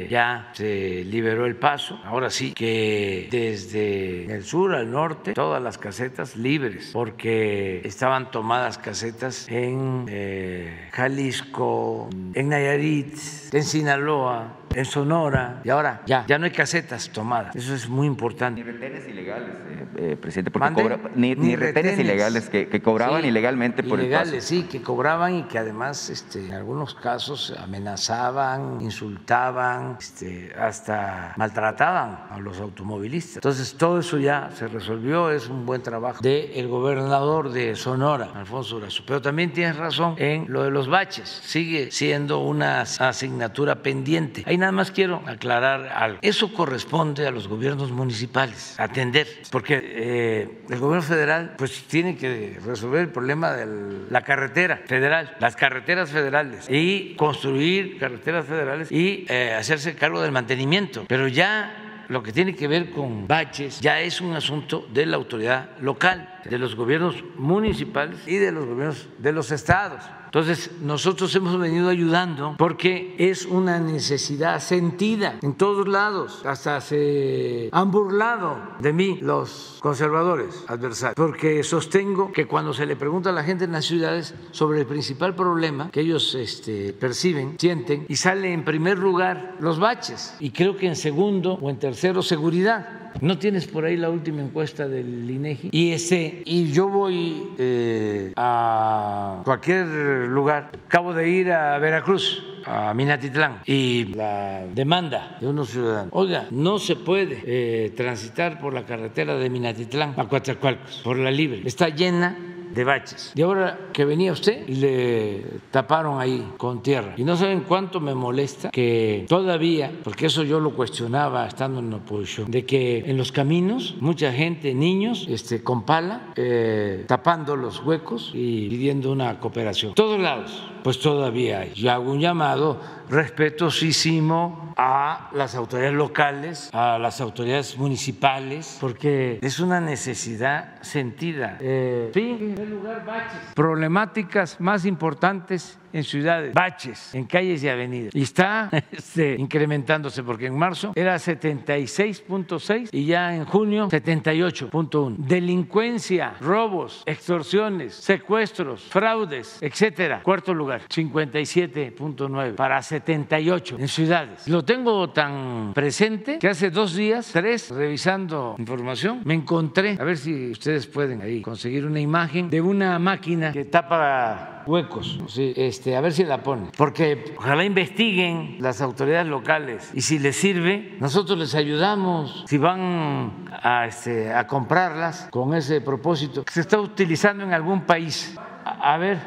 ya se liberó el paso. Ahora sí que desde el sur al norte, todas las casetas libres, porque estaban tomadas casetas en eh, Jalisco, en Nayarit, en Sinaloa, en Sonora, y ahora ya, ya no hay casetas tomadas. Eso es muy importante. Ni retenes ilegales, eh, eh, presidente, porque ni, retenes, ilegales que, cobraban ilegalmente por ilegales, el sí, que cobraban y que además este, en algunos casos amenazaban, insultaban, este, hasta maltrataban a los automovilistas. Entonces todo eso ya se resolvió, es un buen trabajo del gobernador de Sonora, Alfonso Durazo. Pero también tienes razón en lo de los baches, sigue siendo una asignatura pendiente. Hay nada más quiero aclarar algo. Eso corresponde a los gobiernos municipales, atender, porque eh, el gobierno federal pues tiene que resolver el problema de la carretera federal, las carreteras federales y construir carreteras federales y eh, hacerse cargo del mantenimiento. Pero ya lo que tiene que ver con baches ya es un asunto de la autoridad local, de los gobiernos municipales y de los gobiernos de los estados. Entonces, nosotros hemos venido ayudando porque es una necesidad sentida en todos lados. Hasta se han burlado de mí los conservadores adversarios, porque sostengo que cuando se le pregunta a la gente en las ciudades sobre el principal problema que ellos este, perciben, sienten, y sale en primer lugar los baches, y creo que en segundo o en tercero seguridad. ¿No tienes por ahí la última encuesta del INEGI? Y ese, y yo voy eh, a cualquier lugar. Acabo de ir a Veracruz, a Minatitlán, y la demanda de unos ciudadanos. Oiga, no se puede eh, transitar por la carretera de Minatitlán a Coatzacoalcos, por la libre. Está llena de baches. Y ahora que venía usted le taparon ahí con tierra. Y no saben cuánto me molesta que todavía, porque eso yo lo cuestionaba estando en la oposición, de que en los caminos mucha gente, niños, este, con pala, eh, tapando los huecos y pidiendo una cooperación. Todos lados, pues todavía hay. Yo hago un llamado respetuosísimo a las autoridades locales, a las autoridades municipales, porque es una necesidad sentida. Eh, sí, lugar, baches. Problemáticas más importantes en ciudades, baches en calles y avenidas. Y está este, incrementándose porque en marzo era 76.6 y ya en junio 78.1. Delincuencia, robos, extorsiones, secuestros, fraudes, etcétera. Cuarto lugar, 57.9 para 78 en ciudades. Lo tengo tan presente que hace dos días, tres, revisando información, me encontré, a ver si ustedes pueden ahí conseguir una imagen de una máquina que tapa huecos. Sí, este, a ver si la ponen. Porque ojalá investiguen las autoridades locales y si les sirve, nosotros les ayudamos. Si van a, este, a comprarlas con ese propósito, se está utilizando en algún país. A, a ver,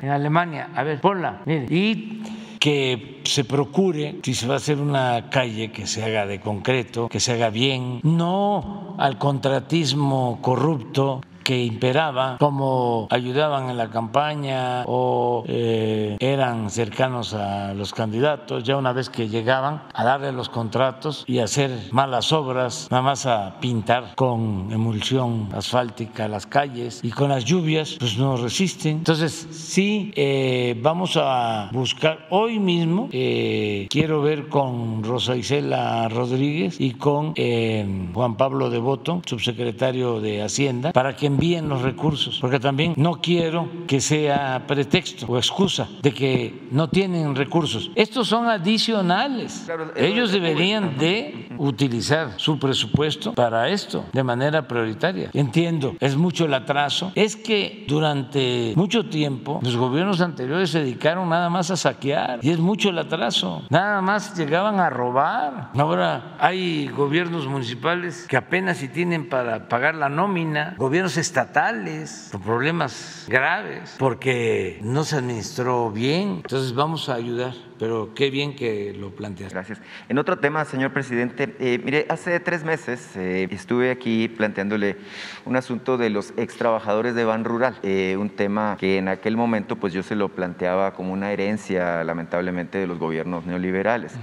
en Alemania, a ver, ponla. Mire. Y que se procure, si se va a hacer una calle, que se haga de concreto, que se haga bien, no al contratismo corrupto que imperaba, como ayudaban en la campaña o eh, eran cercanos a los candidatos, ya una vez que llegaban a darle los contratos y hacer malas obras, nada más a pintar con emulsión asfáltica las calles y con las lluvias, pues no resisten. Entonces, sí, eh, vamos a buscar hoy mismo, eh, quiero ver con Rosa Isela Rodríguez y con Juan Pablo Devoto, subsecretario de Hacienda, para que envíen los recursos, porque también no quiero que sea pretexto o excusa de que no tienen recursos. Estos son adicionales. Ellos deberían de utilizar su presupuesto para esto de manera prioritaria. Entiendo, es mucho el atraso. Es que durante mucho tiempo los gobiernos anteriores se dedicaron nada más a saquear y es mucho el atraso. Nada más llegaban a robar. Ahora hay gobiernos municipales que apenas si tienen para pagar la nómina, gobiernos estatales con problemas graves porque no se administró bien. Entonces vamos a ayudar, pero qué bien que lo planteas. Gracias. En otro tema, señor presidente, eh, mire, hace tres meses eh, estuve aquí planteándole un asunto de los ex trabajadores de Ban Rural, eh, un tema que en aquel momento pues yo se lo planteaba como una herencia lamentablemente de los gobiernos neoliberales.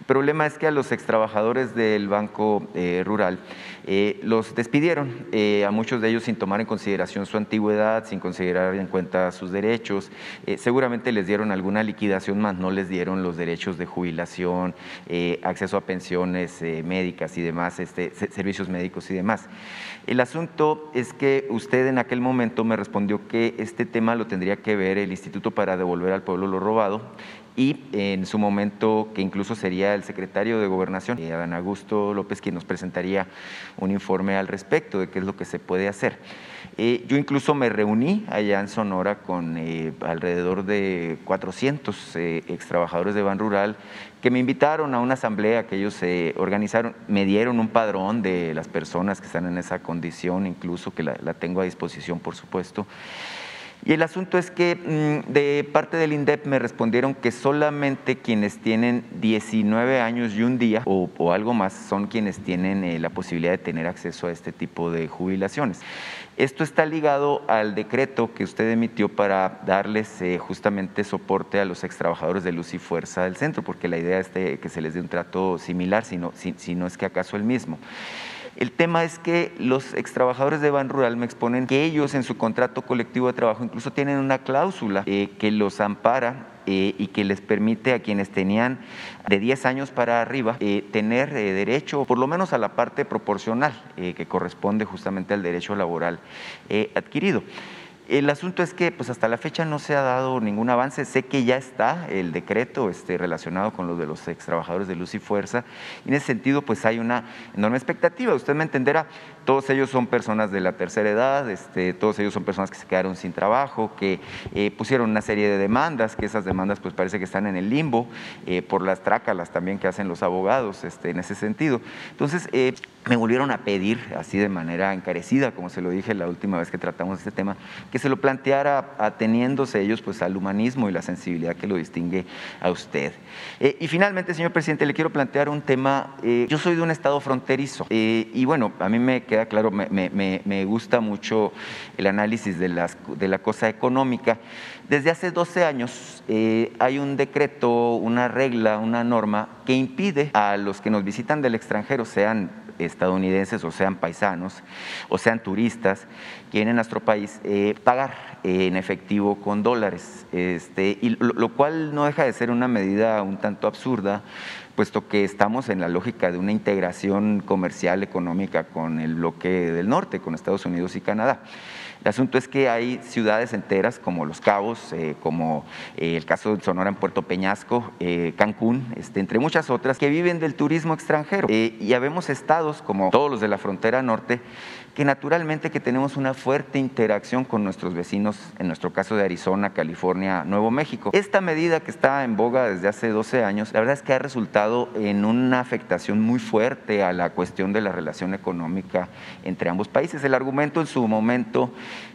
El problema es que a los ex trabajadores del Banco Rural los despidieron, a muchos de ellos sin tomar en consideración su antigüedad, sin considerar en cuenta sus derechos, seguramente les dieron alguna liquidación más, no les dieron los derechos de jubilación, acceso a pensiones médicas y demás, este, servicios médicos y demás. El asunto es que usted en aquel momento me respondió que este tema lo tendría que ver el Instituto para devolver al pueblo lo robado y en su momento que incluso sería el secretario de Gobernación, Adán Augusto López, quien nos presentaría un informe al respecto de qué es lo que se puede hacer. Eh, yo incluso me reuní allá en Sonora con eh, alrededor de 400 eh, ex trabajadores de Ban Rural que me invitaron a una asamblea que ellos se organizaron, me dieron un padrón de las personas que están en esa condición, incluso que la tengo a disposición, por supuesto. Y el asunto es que mm, de parte del INDEP me respondieron que solamente quienes tienen 19 años y un día o, algo más son quienes tienen eh, la posibilidad de tener acceso a este tipo de jubilaciones. Esto está ligado al decreto que usted emitió para darles eh, justamente soporte a los extrabajadores de luz y fuerza del centro, porque la idea es que se les dé un trato similar, si, si no es que acaso el mismo. El tema es que los extrabajadores de Ban Rural me exponen que ellos en su contrato colectivo de trabajo incluso tienen una cláusula eh, que los ampara eh, y que les permite a quienes tenían de 10 años para arriba eh, tener derecho, por lo menos a la parte proporcional que corresponde justamente al derecho laboral adquirido. El asunto es que pues hasta la fecha no se ha dado ningún avance. Sé que ya está el decreto este, relacionado con lo de los ex trabajadores de Luz y Fuerza. Y en ese sentido pues hay una enorme expectativa. Usted me entenderá, todos ellos son personas de la tercera edad, este, todos ellos son personas que se quedaron sin trabajo, que eh, pusieron una serie de demandas, que esas demandas pues parece que están en el limbo eh, por las trácalas también que hacen los abogados este, en ese sentido. Entonces, eh, me volvieron a pedir, así de manera encarecida, como se lo dije la última vez que tratamos este tema, que se lo planteara ateniéndose ellos pues, al humanismo y la sensibilidad que lo distingue a usted. Y finalmente, señor presidente, le quiero plantear un tema. Yo soy de un estado fronterizo y bueno, a mí me queda claro, me, gusta mucho el análisis de, la cosa económica. Desde hace 12 años hay un decreto, una regla, una norma que impide a los que nos visitan del extranjero, sean estadounidenses o sean paisanos o sean turistas que vienen a nuestro país, eh, pagar en efectivo con dólares, este, y lo, cual no deja de ser una medida un tanto absurda, puesto que estamos en la lógica de una integración comercial económica con el bloque del norte, con Estados Unidos y Canadá. El asunto es que hay ciudades enteras como Los Cabos, eh, como eh, el caso de Sonora en Puerto Peñasco, eh, Cancún, este, entre muchas otras, que viven del turismo extranjero. y habemos estados como todos los de la frontera norte que naturalmente que tenemos una fuerte interacción con nuestros vecinos, en nuestro caso de Arizona, California, Nuevo México. Esta medida que está en boga desde hace 12 años, la verdad es que ha resultado en una afectación muy fuerte a la cuestión de la relación económica entre ambos países. El argumento en su momento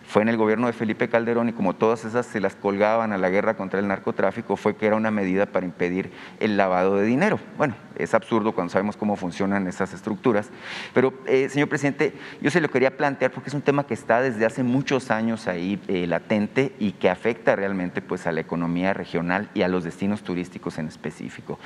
fue en el gobierno de Felipe Calderón y como todas esas se las colgaban a la guerra contra el narcotráfico, fue que era una medida para impedir el lavado de dinero. Bueno, es absurdo cuando sabemos cómo funcionan esas estructuras, pero eh, señor presidente, yo se lo quería plantear porque es un tema que está desde hace muchos años ahí eh, latente y que afecta realmente pues a la economía regional y a los destinos turísticos en específico.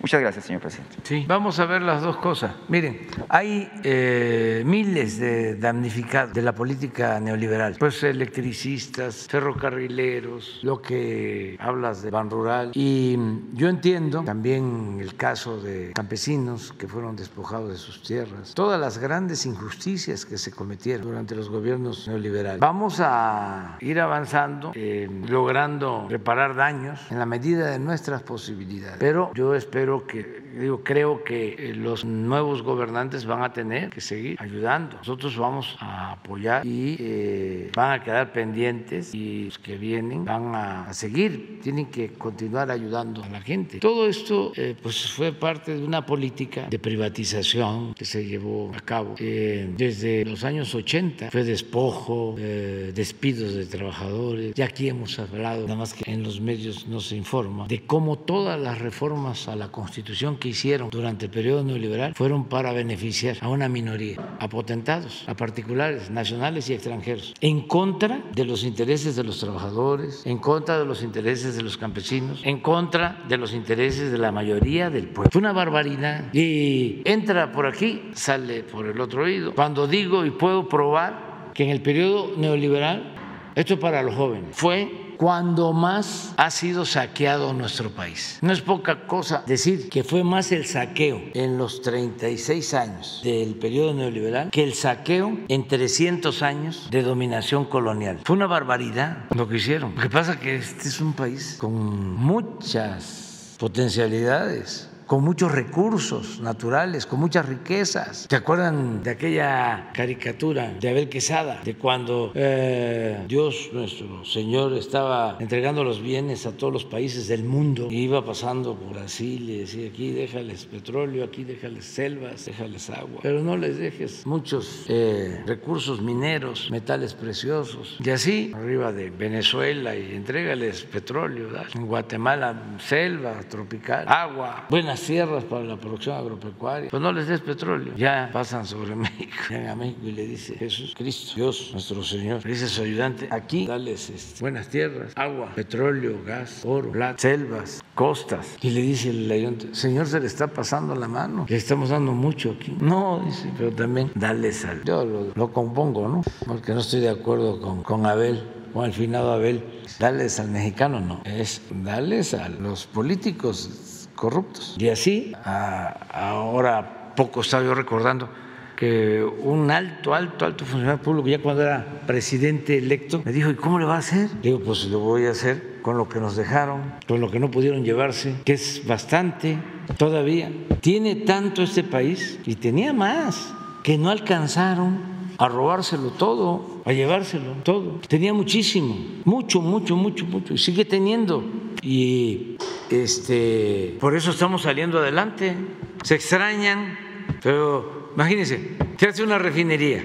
Muchas gracias, señor presidente. Sí, vamos a ver las dos cosas. Miren, hay eh, miles de damnificados de la política neoliberal pues electricistas, ferrocarrileros, lo que hablas de Ban Rural. Y yo entiendo también el caso de campesinos que fueron despojados de sus tierras, todas las grandes injusticias que se cometieron durante los gobiernos neoliberales. Vamos a ir avanzando, eh, logrando reparar daños en la medida de nuestras posibilidades. Pero yo espero que, digo, creo que eh, los nuevos gobernantes van a tener que seguir ayudando. Nosotros vamos a apoyar y eh, van a quedar pendientes y los que vienen van a seguir, tienen que continuar ayudando a la gente. Todo esto eh, pues fue parte de una política de privatización que se llevó a cabo desde los años 80. Fue despojo, despidos de trabajadores. Y aquí hemos hablado, nada más que en los medios no se informa, de cómo todas las reformas a la Constitución que hicieron durante el periodo neoliberal fueron para beneficiar a una minoría, a potentados, a particulares, nacionales y extranjeros. En contra de los intereses de los trabajadores, en contra de los intereses de los campesinos, en contra de los intereses de la mayoría del pueblo. Fue una barbaridad. Y entra por aquí, sale por el otro oído. Cuando digo y puedo probar que en el periodo neoliberal, esto es para los jóvenes, fue cuando más ha sido saqueado nuestro país. No es poca cosa decir que fue más el saqueo en los 36 años del periodo neoliberal que el saqueo en 300 años de dominación colonial. Fue una barbaridad lo que hicieron. Lo que pasa es que este es un país con muchas potencialidades con muchos recursos naturales, con muchas riquezas. ¿Te acuerdan de aquella caricatura de Abel Quesada, de cuando eh, Dios, nuestro Señor, estaba entregando los bienes a todos los países del mundo y iba pasando por Brasil y decía, aquí déjales petróleo, aquí déjales selvas, déjales agua, pero no les dejes muchos eh, recursos mineros, metales preciosos. Y así, arriba de Venezuela y entrégales petróleo, en Guatemala selva tropical, agua, buenas las tierras para la producción agropecuaria. Pues no les des petróleo. Ya pasan sobre México. Llegan a México y le dice Jesús Cristo, Dios, nuestro Señor. Le dice su ayudante, aquí dales este, buenas tierras, agua, petróleo, gas, oro, plata, selvas, costas. Y le dice el ayudante, Señor, se le está pasando la mano. Le estamos dando mucho aquí. No, dice, pero también dales al... Yo lo, compongo, ¿no? Porque no estoy de acuerdo con, con Abel con el finado Abel, darles al mexicano, no, es darles a los políticos corruptos. Y así, ahora poco estaba yo recordando que un alto, alto, alto funcionario público, ya cuando era presidente electo, me dijo, ¿y cómo le va a hacer? digo, pues lo voy a hacer con lo que nos dejaron, con lo que no pudieron llevarse, que es bastante todavía. Tiene tanto este país y tenía más que no alcanzaron a robárselo todo, a llevárselo todo. Tenía muchísimo, mucho, mucho, mucho, mucho, y sigue teniendo. Y este, por eso estamos saliendo adelante. Se extrañan, pero imagínense, se hace una refinería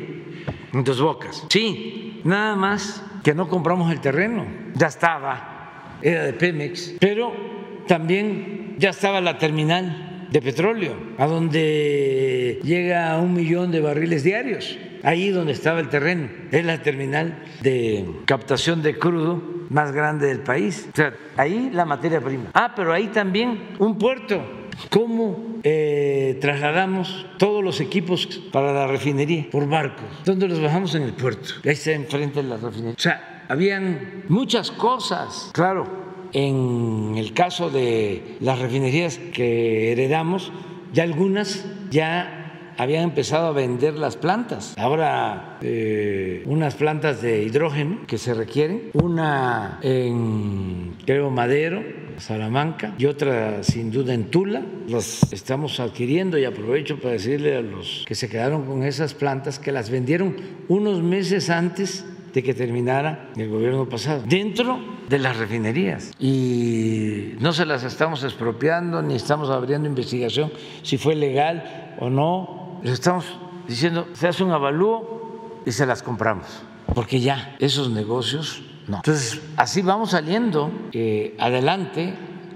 en dos bocas. Sí, nada más que no compramos el terreno, ya estaba, era de Pemex, pero también ya estaba la terminal de petróleo, a donde llega un millón de barriles diarios ahí donde estaba el terreno. Es la terminal de captación de crudo más grande del país. O sea, ahí la materia prima. Ah, pero ahí también un puerto. ¿Cómo eh, trasladamos todos los equipos para la refinería? Por barcos. ¿Dónde los bajamos? En el puerto. Ahí está enfrente de la refinería. O sea, habían muchas cosas. Claro, en el caso de las refinerías que heredamos, ya algunas ya habían empezado a vender las plantas. Ahora eh, unas plantas de hidrógeno que se requieren, una en creo Madero, Salamanca y otra sin duda en Tula. Las estamos adquiriendo y aprovecho para decirle a los que se quedaron con esas plantas que las vendieron unos meses antes de que terminara el gobierno pasado, dentro de las refinerías. Y no se las estamos expropiando ni estamos abriendo investigación si fue legal o no les estamos diciendo, se hace un avalúo y se las compramos, porque ya esos negocios no. Entonces, así vamos saliendo eh, adelante.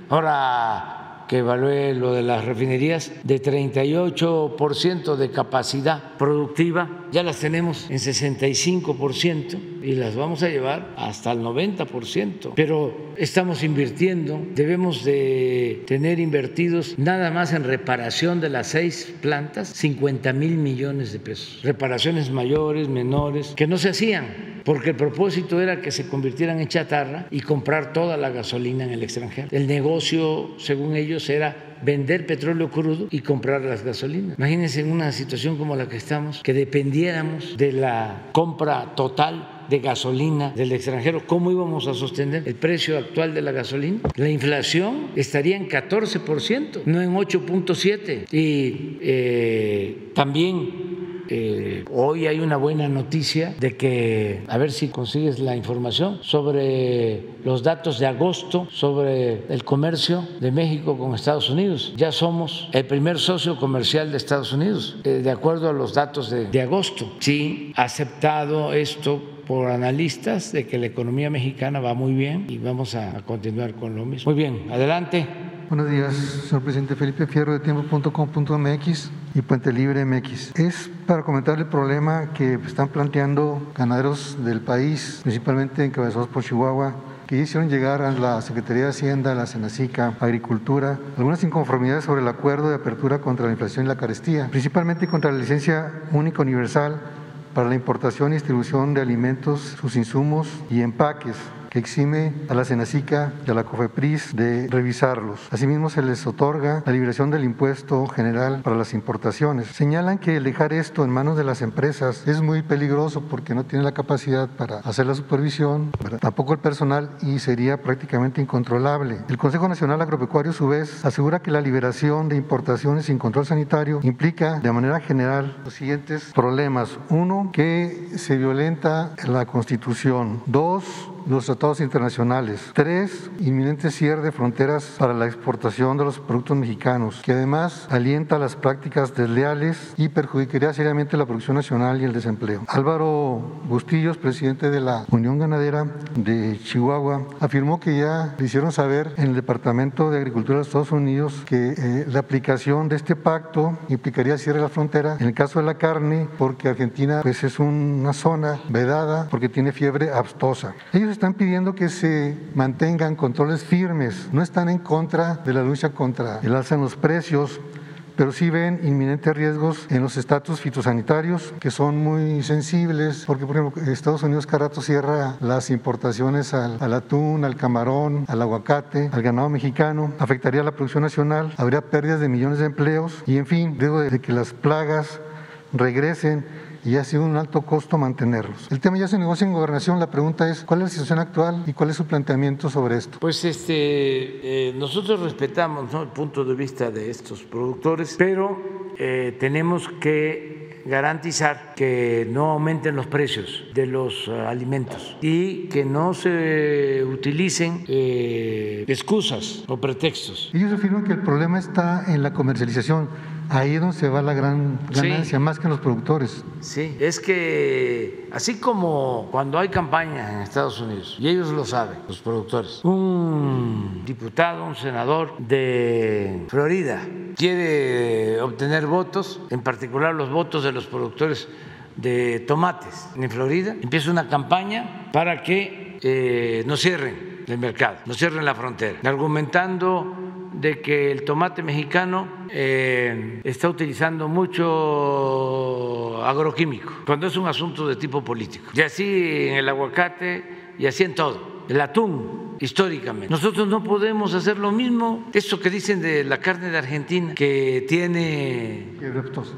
Ahora que evalué lo de las refinerías, de 38% de capacidad productiva, ya las tenemos en 65% y las vamos a llevar hasta el 90%. Pero estamos invirtiendo, debemos de tener invertidos nada más en reparación de las seis plantas 50 mil millones de pesos. Reparaciones mayores, menores, que no se hacían porque el propósito era que se convirtieran en chatarra y comprar toda la gasolina en el extranjero. El negocio, según ellos, era vender petróleo crudo y comprar las gasolinas. Imagínense en una situación como la que estamos, que dependiéramos de la compra total de gasolina del extranjero, ¿cómo íbamos a sostener el precio actual de la gasolina? La inflación estaría en 14%, no en 8.7%. Y eh, también eh, hoy hay una buena noticia de que, a ver si consigues la información sobre los datos de agosto, sobre el comercio de México con Estados Unidos. Ya somos el primer socio comercial de Estados Unidos, eh, de acuerdo a los datos de, de agosto. Sí, aceptado esto por analistas de que la economía mexicana va muy bien y vamos a continuar con lo mismo. Muy bien, adelante. Buenos días, señor presidente Felipe Fierro de tiempo.com.mx y Puente Libre MX. Es para comentar el problema que están planteando ganaderos del país, principalmente encabezados por Chihuahua, que hicieron llegar a la Secretaría de Hacienda, a la Senacica, Agricultura, algunas inconformidades sobre el acuerdo de apertura contra la inflación y la carestía, principalmente contra la licencia única universal para la importación y distribución de alimentos, sus insumos y empaques que exime a la Senacica y a la COFEPRIS de revisarlos. Asimismo, se les otorga la liberación del impuesto general para las importaciones. Señalan que el dejar esto en manos de las empresas es muy peligroso porque no tienen la capacidad para hacer la supervisión, tampoco el personal y sería prácticamente incontrolable. El Consejo Nacional Agropecuario, a su vez, asegura que la liberación de importaciones sin control sanitario implica de manera general los siguientes problemas. Uno, que se violenta la Constitución. Dos, los tratados internacionales. Tres, inminente cierre de fronteras para la exportación de los productos mexicanos, que además alienta las prácticas desleales y perjudicaría seriamente la producción nacional y el desempleo. Álvaro Bustillos, presidente de la Unión Ganadera de Chihuahua, afirmó que ya le hicieron saber en el Departamento de Agricultura de Estados Unidos que eh, la aplicación de este pacto implicaría cierre de la frontera en el caso de la carne, porque Argentina pues, es una zona vedada porque tiene fiebre abstosa. Están pidiendo que se mantengan controles firmes, no están en contra de la lucha contra el alza en los precios, pero sí ven inminentes riesgos en los estatus fitosanitarios que son muy sensibles, porque por ejemplo Estados Unidos cada rato cierra las importaciones al, atún, al camarón, al aguacate, al ganado mexicano, afectaría la producción nacional, habría pérdidas de millones de empleos y en fin, digo de que las plagas regresen y ha sido un alto costo mantenerlos. El tema ya se negocia en gobernación. La pregunta es, ¿cuál es la situación actual y cuál es su planteamiento sobre esto? Pues este, eh, nosotros respetamos el punto de vista de estos productores, pero eh, tenemos que garantizar que no aumenten los precios de los eh, alimentos y que no se utilicen excusas o pretextos. Ellos afirman que el problema está en la comercialización Ahí es donde se va la gran ganancia, más que en los productores. Sí, es que así como cuando hay campaña en Estados Unidos, y ellos lo saben, los productores, un diputado, un senador de Florida quiere obtener votos, en particular los votos de los productores de tomates en Florida, empieza una campaña para que eh, no cierren el mercado, no cierren la frontera, argumentando de que el tomate mexicano eh, está utilizando mucho agroquímico, cuando es un asunto de tipo político. Y así en el aguacate y así en todo. El atún, históricamente. Nosotros no podemos hacer lo mismo. Eso que dicen de la carne de Argentina, que tiene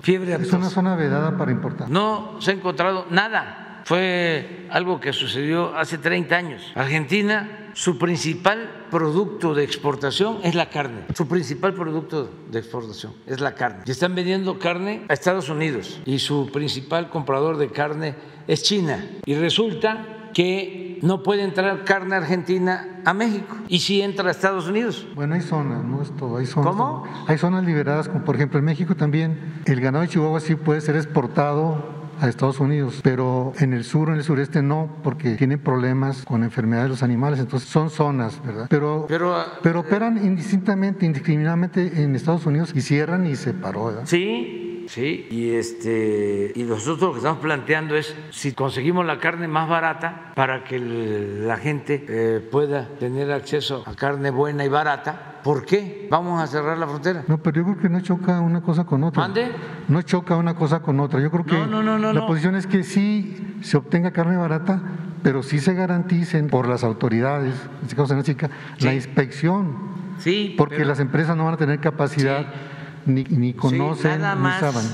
fiebre aftosa. Es una zona vedada para importar. No se ha encontrado nada. Fue algo que sucedió hace 30 años. Argentina su principal producto de exportación es la carne. Su principal producto de exportación es la carne. Y están vendiendo carne a Estados Unidos y su principal comprador de carne es China. Y resulta que no puede entrar carne argentina a México y si entra a Estados Unidos. Bueno, hay zonas, no es todo, hay zonas. ¿Cómo? Hay zonas liberadas, como por ejemplo en México también el ganado de Chihuahua sí puede ser exportado a Estados Unidos, pero en el sur, en el sureste no, porque tienen problemas con enfermedades de los animales, entonces son zonas, ¿verdad? Pero, pero, ah, pero operan indistintamente, indiscriminadamente en Estados Unidos y cierran y se paró, ¿verdad? Sí, Sí, y este y nosotros lo que estamos planteando es si conseguimos la carne más barata para que la gente eh, pueda tener acceso a carne buena y barata, ¿Por qué vamos a cerrar la frontera? No, pero yo creo que no choca una cosa con otra. ¿Mande? No choca una cosa con otra. Yo creo que la posición es que sí se obtenga carne barata, pero sí se garanticen por las autoridades, en este caso chica, la inspección. Sí. Porque las empresas no van a tener capacidad ni, ni, conocen nada más, ni saben.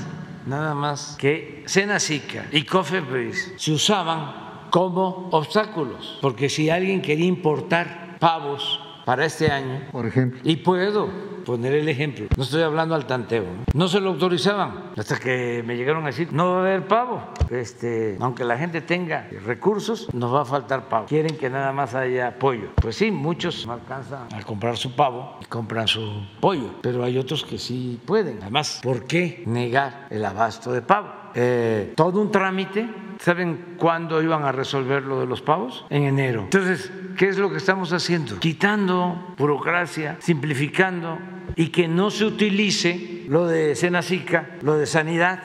Nada más que Senacica y Cofepris se usaban como obstáculos, porque si alguien quería importar pavos para este año. Por ejemplo. Y puedo poner el ejemplo. No estoy hablando al tanteo. ¿no? se lo autorizaban hasta que me llegaron a decir, no va a haber pavo. Este, aunque la gente tenga recursos, nos va a faltar pavo. Quieren que nada más haya pollo. Pues sí, muchos no alcanzan a comprar su pavo y compran su pollo, pero hay otros que sí pueden. Además, ¿por qué negar el abasto de pavo? Eh, todo un trámite. ¿Saben cuándo iban a resolver lo de los pavos? En enero. Entonces, ¿qué es lo que estamos haciendo? Quitando burocracia, simplificando y que no se utilice lo de Senacica, lo de sanidad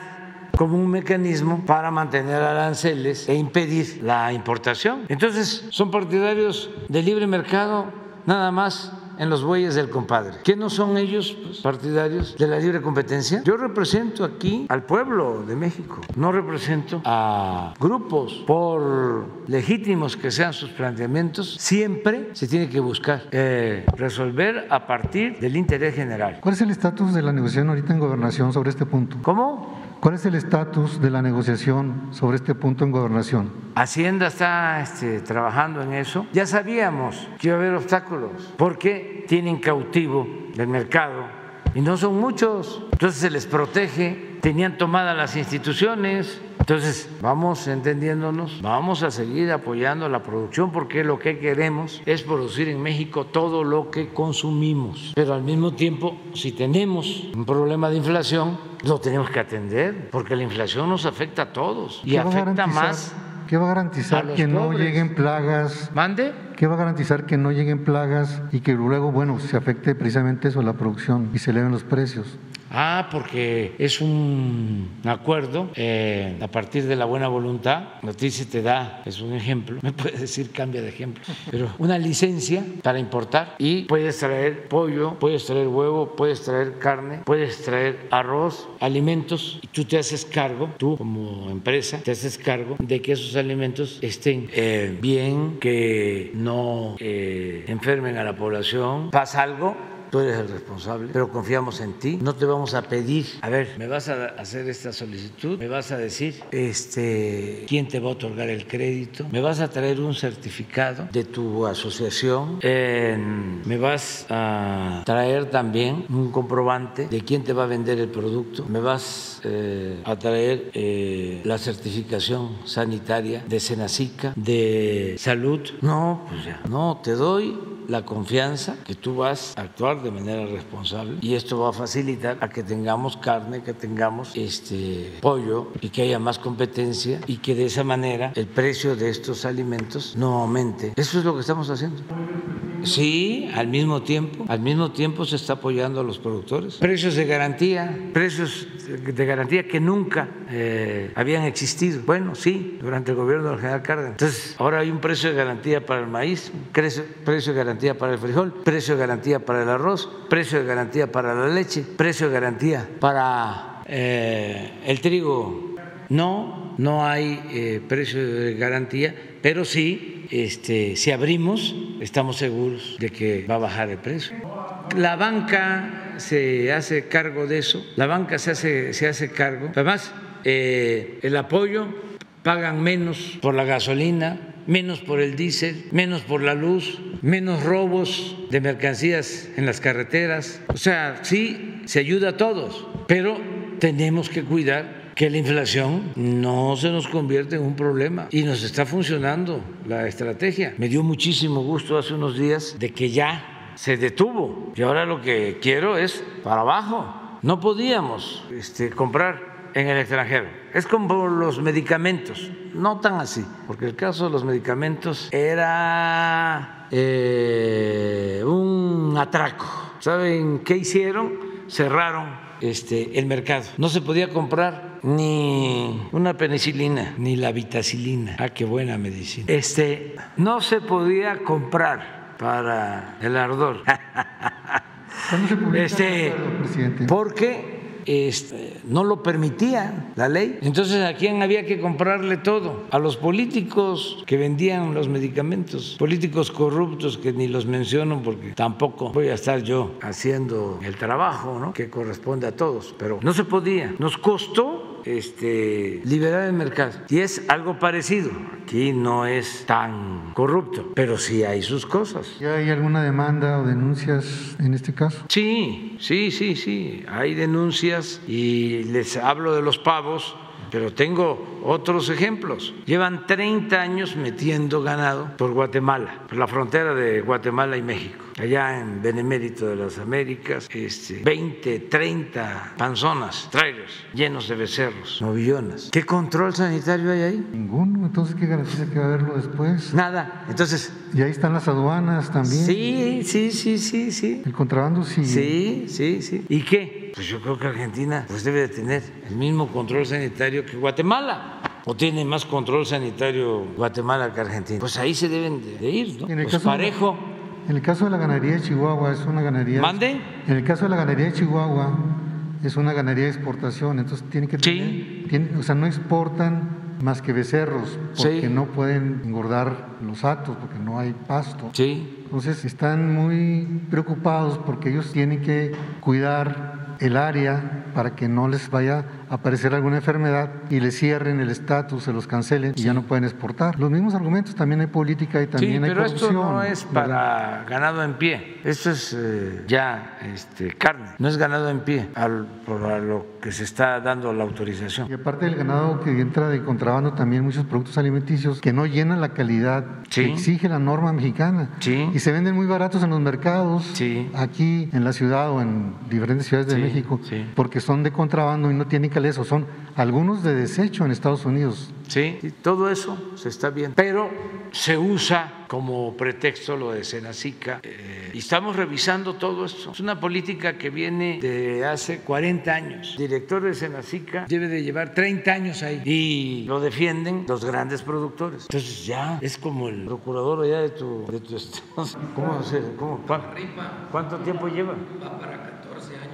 como un mecanismo para mantener aranceles e impedir la importación. Entonces, son partidarios del libre mercado nada más en los bueyes del compadre. ¿Qué no son ellos pues, partidarios de la libre competencia? Yo represento aquí al pueblo de México, no represento a grupos, por legítimos que sean sus planteamientos, siempre se tiene que buscar eh, resolver a partir del interés general. ¿Cuál es el estatus de la negociación ahorita en gobernación sobre este punto? ¿Cómo? ¿Cuál es el estatus de la negociación sobre este punto en gobernación? Hacienda está este, trabajando en eso. Ya sabíamos que iba a haber obstáculos porque tienen cautivo del mercado y no son muchos. Entonces se les protege, tenían tomadas las instituciones Entonces, vamos entendiéndonos, vamos a seguir apoyando la producción porque lo que queremos es producir en México todo lo que consumimos. Pero al mismo tiempo, si tenemos un problema de inflación, lo tenemos que atender porque la inflación nos afecta a todos y afecta más ¿Qué va a garantizar que no lleguen plagas? ¿Mande? ¿Qué va a garantizar que no lleguen plagas y que luego, bueno, se afecte precisamente eso, la producción y se eleven los precios? Ah, porque es un acuerdo eh, a partir de la buena voluntad. Noticia te da, es un ejemplo, me puedes decir cambia de ejemplo, pero una licencia para importar y puedes traer pollo, puedes traer huevo, puedes traer carne, puedes traer arroz, alimentos y tú te haces cargo, tú como empresa te haces cargo de que esos alimentos estén eh, bien, que no eh, enfermen a la población. Pasa algo, tú eres el responsable, pero confiamos en ti. No te vamos a pedir, a ver, me vas a hacer esta solicitud, me vas a decir este, quién te va a otorgar el crédito, me vas a traer un certificado de tu asociación, me vas a traer también un comprobante de quién te va a vender el producto, me vas eh, a traer eh, la certificación sanitaria de Senacica, de salud. No, pues ya, no, te doy la confianza que tú vas a actuar de manera responsable y esto va a facilitar a que tengamos carne, que tengamos este pollo y que haya más competencia y que de esa manera el precio de estos alimentos no aumente. Eso es lo que estamos haciendo. Sí, al mismo tiempo, al mismo tiempo se está apoyando a los productores. Precios de garantía, precios de garantía que nunca eh, habían existido. Bueno, sí, durante el gobierno del general Cárdenas. Entonces, ahora hay un precio de garantía para el maíz, precio, de garantía para el frijol, precio de garantía para el arroz, precio de garantía para la leche, precio de garantía para eh, el trigo. No, no hay eh, precio de garantía, pero sí este, si abrimos, estamos seguros de que va a bajar el precio. La banca se hace cargo de eso, la banca se hace, se hace cargo. Además, eh, el apoyo pagan menos por la gasolina, menos por el diésel, menos por la luz, menos robos de mercancías en las carreteras. O sea, sí, se ayuda a todos, pero tenemos que cuidar que la inflación no se nos convierte en un problema y nos está funcionando la estrategia. Me dio muchísimo gusto hace unos días de que ya se detuvo y ahora lo que quiero es para abajo. No podíamos este, comprar en el extranjero. Es como los medicamentos, no tan así, porque el caso de los medicamentos era eh, un atraco. ¿Saben qué hicieron? Cerraron este, el mercado. No se podía comprar ni una penicilina, ni la vitacilina. Ah, qué buena medicina. Este, no se podía comprar para el ardor. este, porque este, no lo permitía la ley. Entonces, ¿a quién había que comprarle todo? A los políticos que vendían los medicamentos, políticos corruptos que ni los menciono porque tampoco voy a estar yo haciendo el trabajo ¿no? que corresponde a todos, pero no se podía. Nos costó este, liberar el mercado. Y es algo parecido. Aquí no es tan corrupto, pero sí hay sus cosas. ¿Ya hay alguna demanda o denuncias en este caso? Sí, sí, sí, sí. Hay denuncias y les hablo de los pavos pero tengo otros ejemplos. Llevan 30 años metiendo ganado por Guatemala, por la frontera de Guatemala y México allá en Benemérito de las Américas, este, 20, 30 panzonas, trailers llenos de becerros, novillonas. ¿Qué control sanitario hay ahí? Ninguno, entonces ¿qué garantiza que va a haberlo después? Nada, entonces... Y ahí están las aduanas también. Sí, sí, sí, sí, sí. El contrabando sí. Sí, sí, sí. ¿Y qué? Pues yo creo que Argentina pues debe de tener el mismo control sanitario que Guatemala o tiene más control sanitario Guatemala que Argentina. Pues ahí se deben de ir, ¿no? En el pues parejo. En el caso de la ganadería de Chihuahua es una ganadería. ¿Mande? En el caso de la ganadería de Chihuahua es una ganadería de exportación, entonces tiene que tener, o sea, no exportan más que becerros, porque no pueden engordar los actos, porque no hay pasto. Sí. Entonces están muy preocupados porque ellos tienen que cuidar el área para que no les vaya aparecer alguna enfermedad y les cierren el estatus, se los cancelen y ya no pueden exportar. Los mismos argumentos, también hay política y también sí, hay pero corrupción. esto no es para ganado en pie, esto es eh, ya este, carne, no es ganado en pie al, por a lo que se está dando la autorización. Y aparte del ganado que entra de contrabando, también muchos productos alimenticios que no llenan la calidad Sí. que exige la norma mexicana. Y se venden muy baratos en los mercados, aquí en la ciudad o en diferentes ciudades de México, porque son de contrabando y no tienen calidad, o son algunos de desecho en Estados Unidos. Sí, y todo eso se está viendo, pero se usa como pretexto lo de Senacica eh, y estamos revisando todo esto. Es una política que viene de hace 40 años. El director de Senacica debe de llevar 30 años ahí y lo defienden los grandes productores. Entonces ya es como el procurador allá de tu, de tu estado. ¿Cómo se, cómo, cuán- ¿Cuánto tiempo lleva?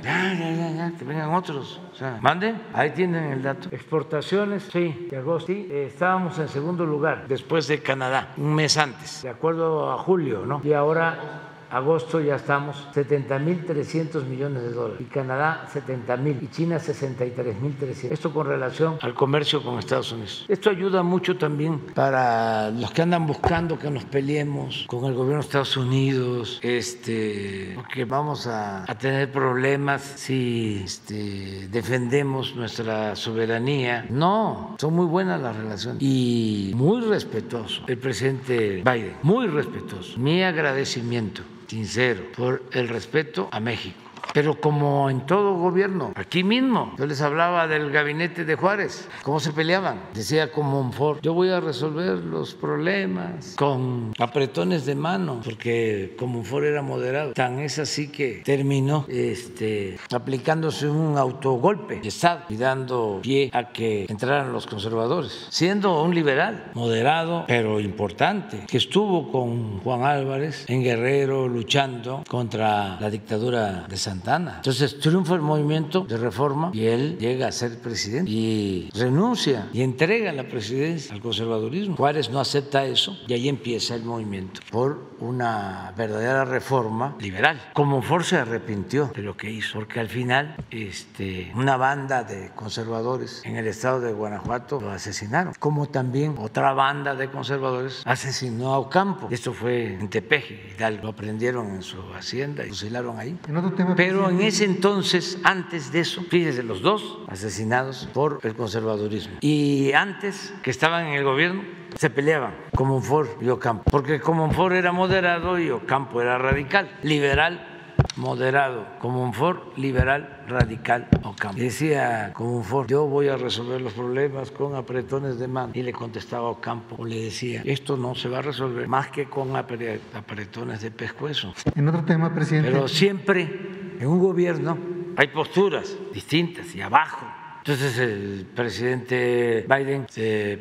Ya, ya, ya, ya, que vengan otros. O sea, manden, ahí tienen el dato. Exportaciones, sí, de agosto. Sí, eh, estábamos en segundo lugar después de Canadá, un mes antes, de acuerdo a julio, ¿no? Y ahora agosto ya estamos 70.300 millones de dólares y Canadá 70.000 y China 63.300. Esto con relación al comercio con Estados Unidos. Esto ayuda mucho también para los que andan buscando que nos peleemos con el gobierno de Estados Unidos, este, porque vamos a, tener problemas si este, defendemos nuestra soberanía. No, son muy buenas las relaciones y muy respetuoso el presidente Biden, muy respetuoso. Mi agradecimiento sincero por el respeto a México. Pero como en todo gobierno, aquí mismo, yo les hablaba del gabinete de Juárez, cómo se peleaban. Decía Comonfort, yo voy a resolver los problemas con apretones de mano, porque Comonfort era moderado. Tan es así que terminó este, aplicándose un autogolpe de Estado y dando pie a que entraran los conservadores, siendo un liberal, moderado, pero importante, que estuvo con Juan Álvarez en Guerrero luchando contra la dictadura de Santana. Entonces triunfa el movimiento de reforma y él llega a ser presidente y renuncia y entrega la presidencia al conservadurismo. Juárez no acepta eso y ahí empieza el movimiento por una verdadera reforma liberal. Como Ford se arrepintió de lo que hizo, porque al final este, una banda de conservadores en el estado de Guanajuato lo asesinaron, como también otra banda de conservadores asesinó a Ocampo. Esto fue en Tepeji, Hidalgo. Lo prendieron en su hacienda y fusilaron ahí. En otro tema, Pero en presidente, ese entonces, antes de eso, fíjese, los dos asesinados por el conservadurismo. Y antes, que estaban en el gobierno, se peleaban Comonfort y Ocampo, porque Comonfort era moderado y Ocampo era radical, liberal, moderado, Comonfort, liberal, radical, Ocampo. Y decía Comonfort, yo voy a resolver los problemas con apretones de mano. Y le contestaba Ocampo, o le decía, esto no se va a resolver más que con apre- apretones de pescuezo. en otro tema, presidente, Pero siempre en un gobierno hay posturas distintas y abajo. Entonces el presidente Biden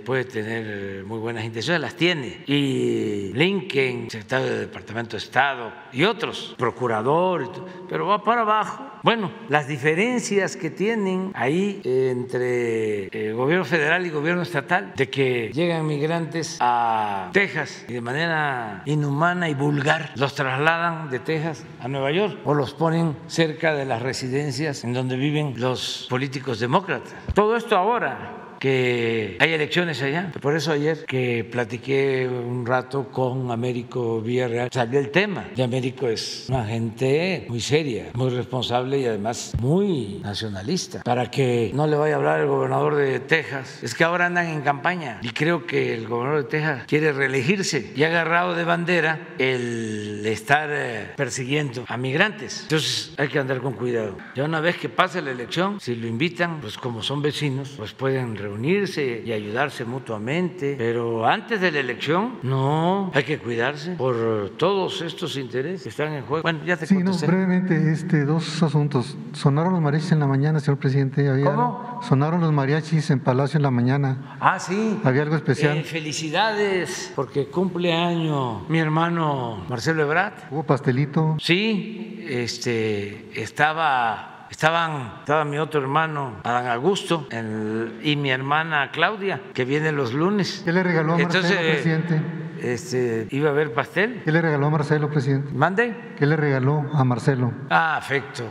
puede tener muy buenas intenciones, las tiene. Y Lincoln, secretario del Departamento de Estado, y otros, procurador, pero va para abajo. Bueno, las diferencias que tienen ahí entre el gobierno federal y gobierno estatal, de que llegan migrantes a Texas y de manera inhumana y vulgar los trasladan de Texas a Nueva York o los ponen cerca de las residencias en donde viven los políticos demócratas. Todo esto ahora que hay elecciones allá. Por eso ayer que platiqué un rato con Américo Villarreal, salió el tema. Y Américo es una gente muy seria, muy responsable y además muy nacionalista. Para que no le vaya a hablar el gobernador de Texas. Es que ahora andan en campaña y creo que el gobernador de Texas quiere reelegirse y ha agarrado de bandera el estar eh, persiguiendo a migrantes. Entonces hay que andar con cuidado. Ya una vez que pase la elección, si lo invitan, pues como son vecinos, pues pueden reunirse y ayudarse mutuamente. Pero antes de la elección, no, hay que cuidarse por todos estos intereses que están en juego. Bueno, ya te Sí, no, brevemente, este, dos asuntos. Sonaron los mariachis en la mañana, señor presidente. Había, ¿Cómo? Sonaron los mariachis en Palacio en la mañana. Ah, sí. ¿Había algo especial? Eh, felicidades, porque cumple año mi hermano Marcelo Ebrat. ¿Hubo pastelito? Sí, este, estaba, estaban, estaba mi otro hermano, Adán Augusto, el- y mi hermana Claudia, que viene los lunes. ¿Qué le regaló a Marcelo, Entonces, presidente? este, iba a haber pastel. ¿Qué le regaló a Marcelo, presidente? ¿Mande? ¿Qué le regaló a Marcelo? Ah, afecto.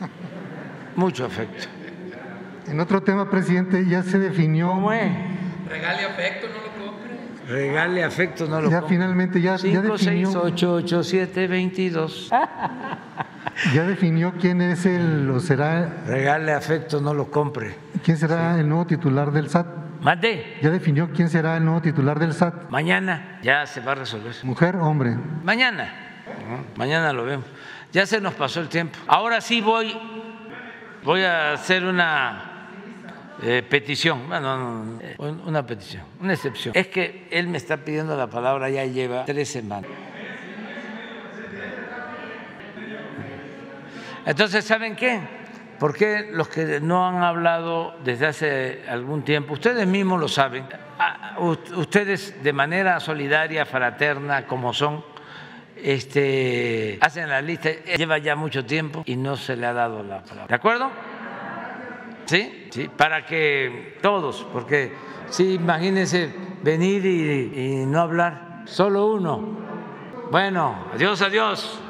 Mucho afecto. En otro tema, presidente, ya se definió. ¿Cómo es? Regale afecto, no lo compre. Regale afecto, no lo Ya compre. finalmente ya, ya 5, 6, definió, 8, 8, 7, 22. ya definió quién es el o será Regale afecto, no lo compre. quién será el nuevo titular del SAT. Mande. Ya definió quién será el nuevo titular del SAT. Mañana ya se va a resolver. Mujer, hombre. Mañana. Mañana lo vemos. Ya se nos pasó el tiempo. Ahora sí voy, voy a hacer una eh, petición. Bueno, no, no, eh, una petición, una excepción. Es que él me está pidiendo la palabra, ya lleva tres semanas. Entonces, ¿saben qué? ¿Por qué los que no han hablado desde hace algún tiempo, ustedes mismos lo saben, ustedes de manera solidaria, fraterna, como son, este, hacen la lista, lleva ya mucho tiempo y no se le ha dado la palabra. ¿De acuerdo? ¿Sí? Sí, para que todos, porque sí, imagínense venir y no hablar, solo uno. Bueno, adiós, adiós.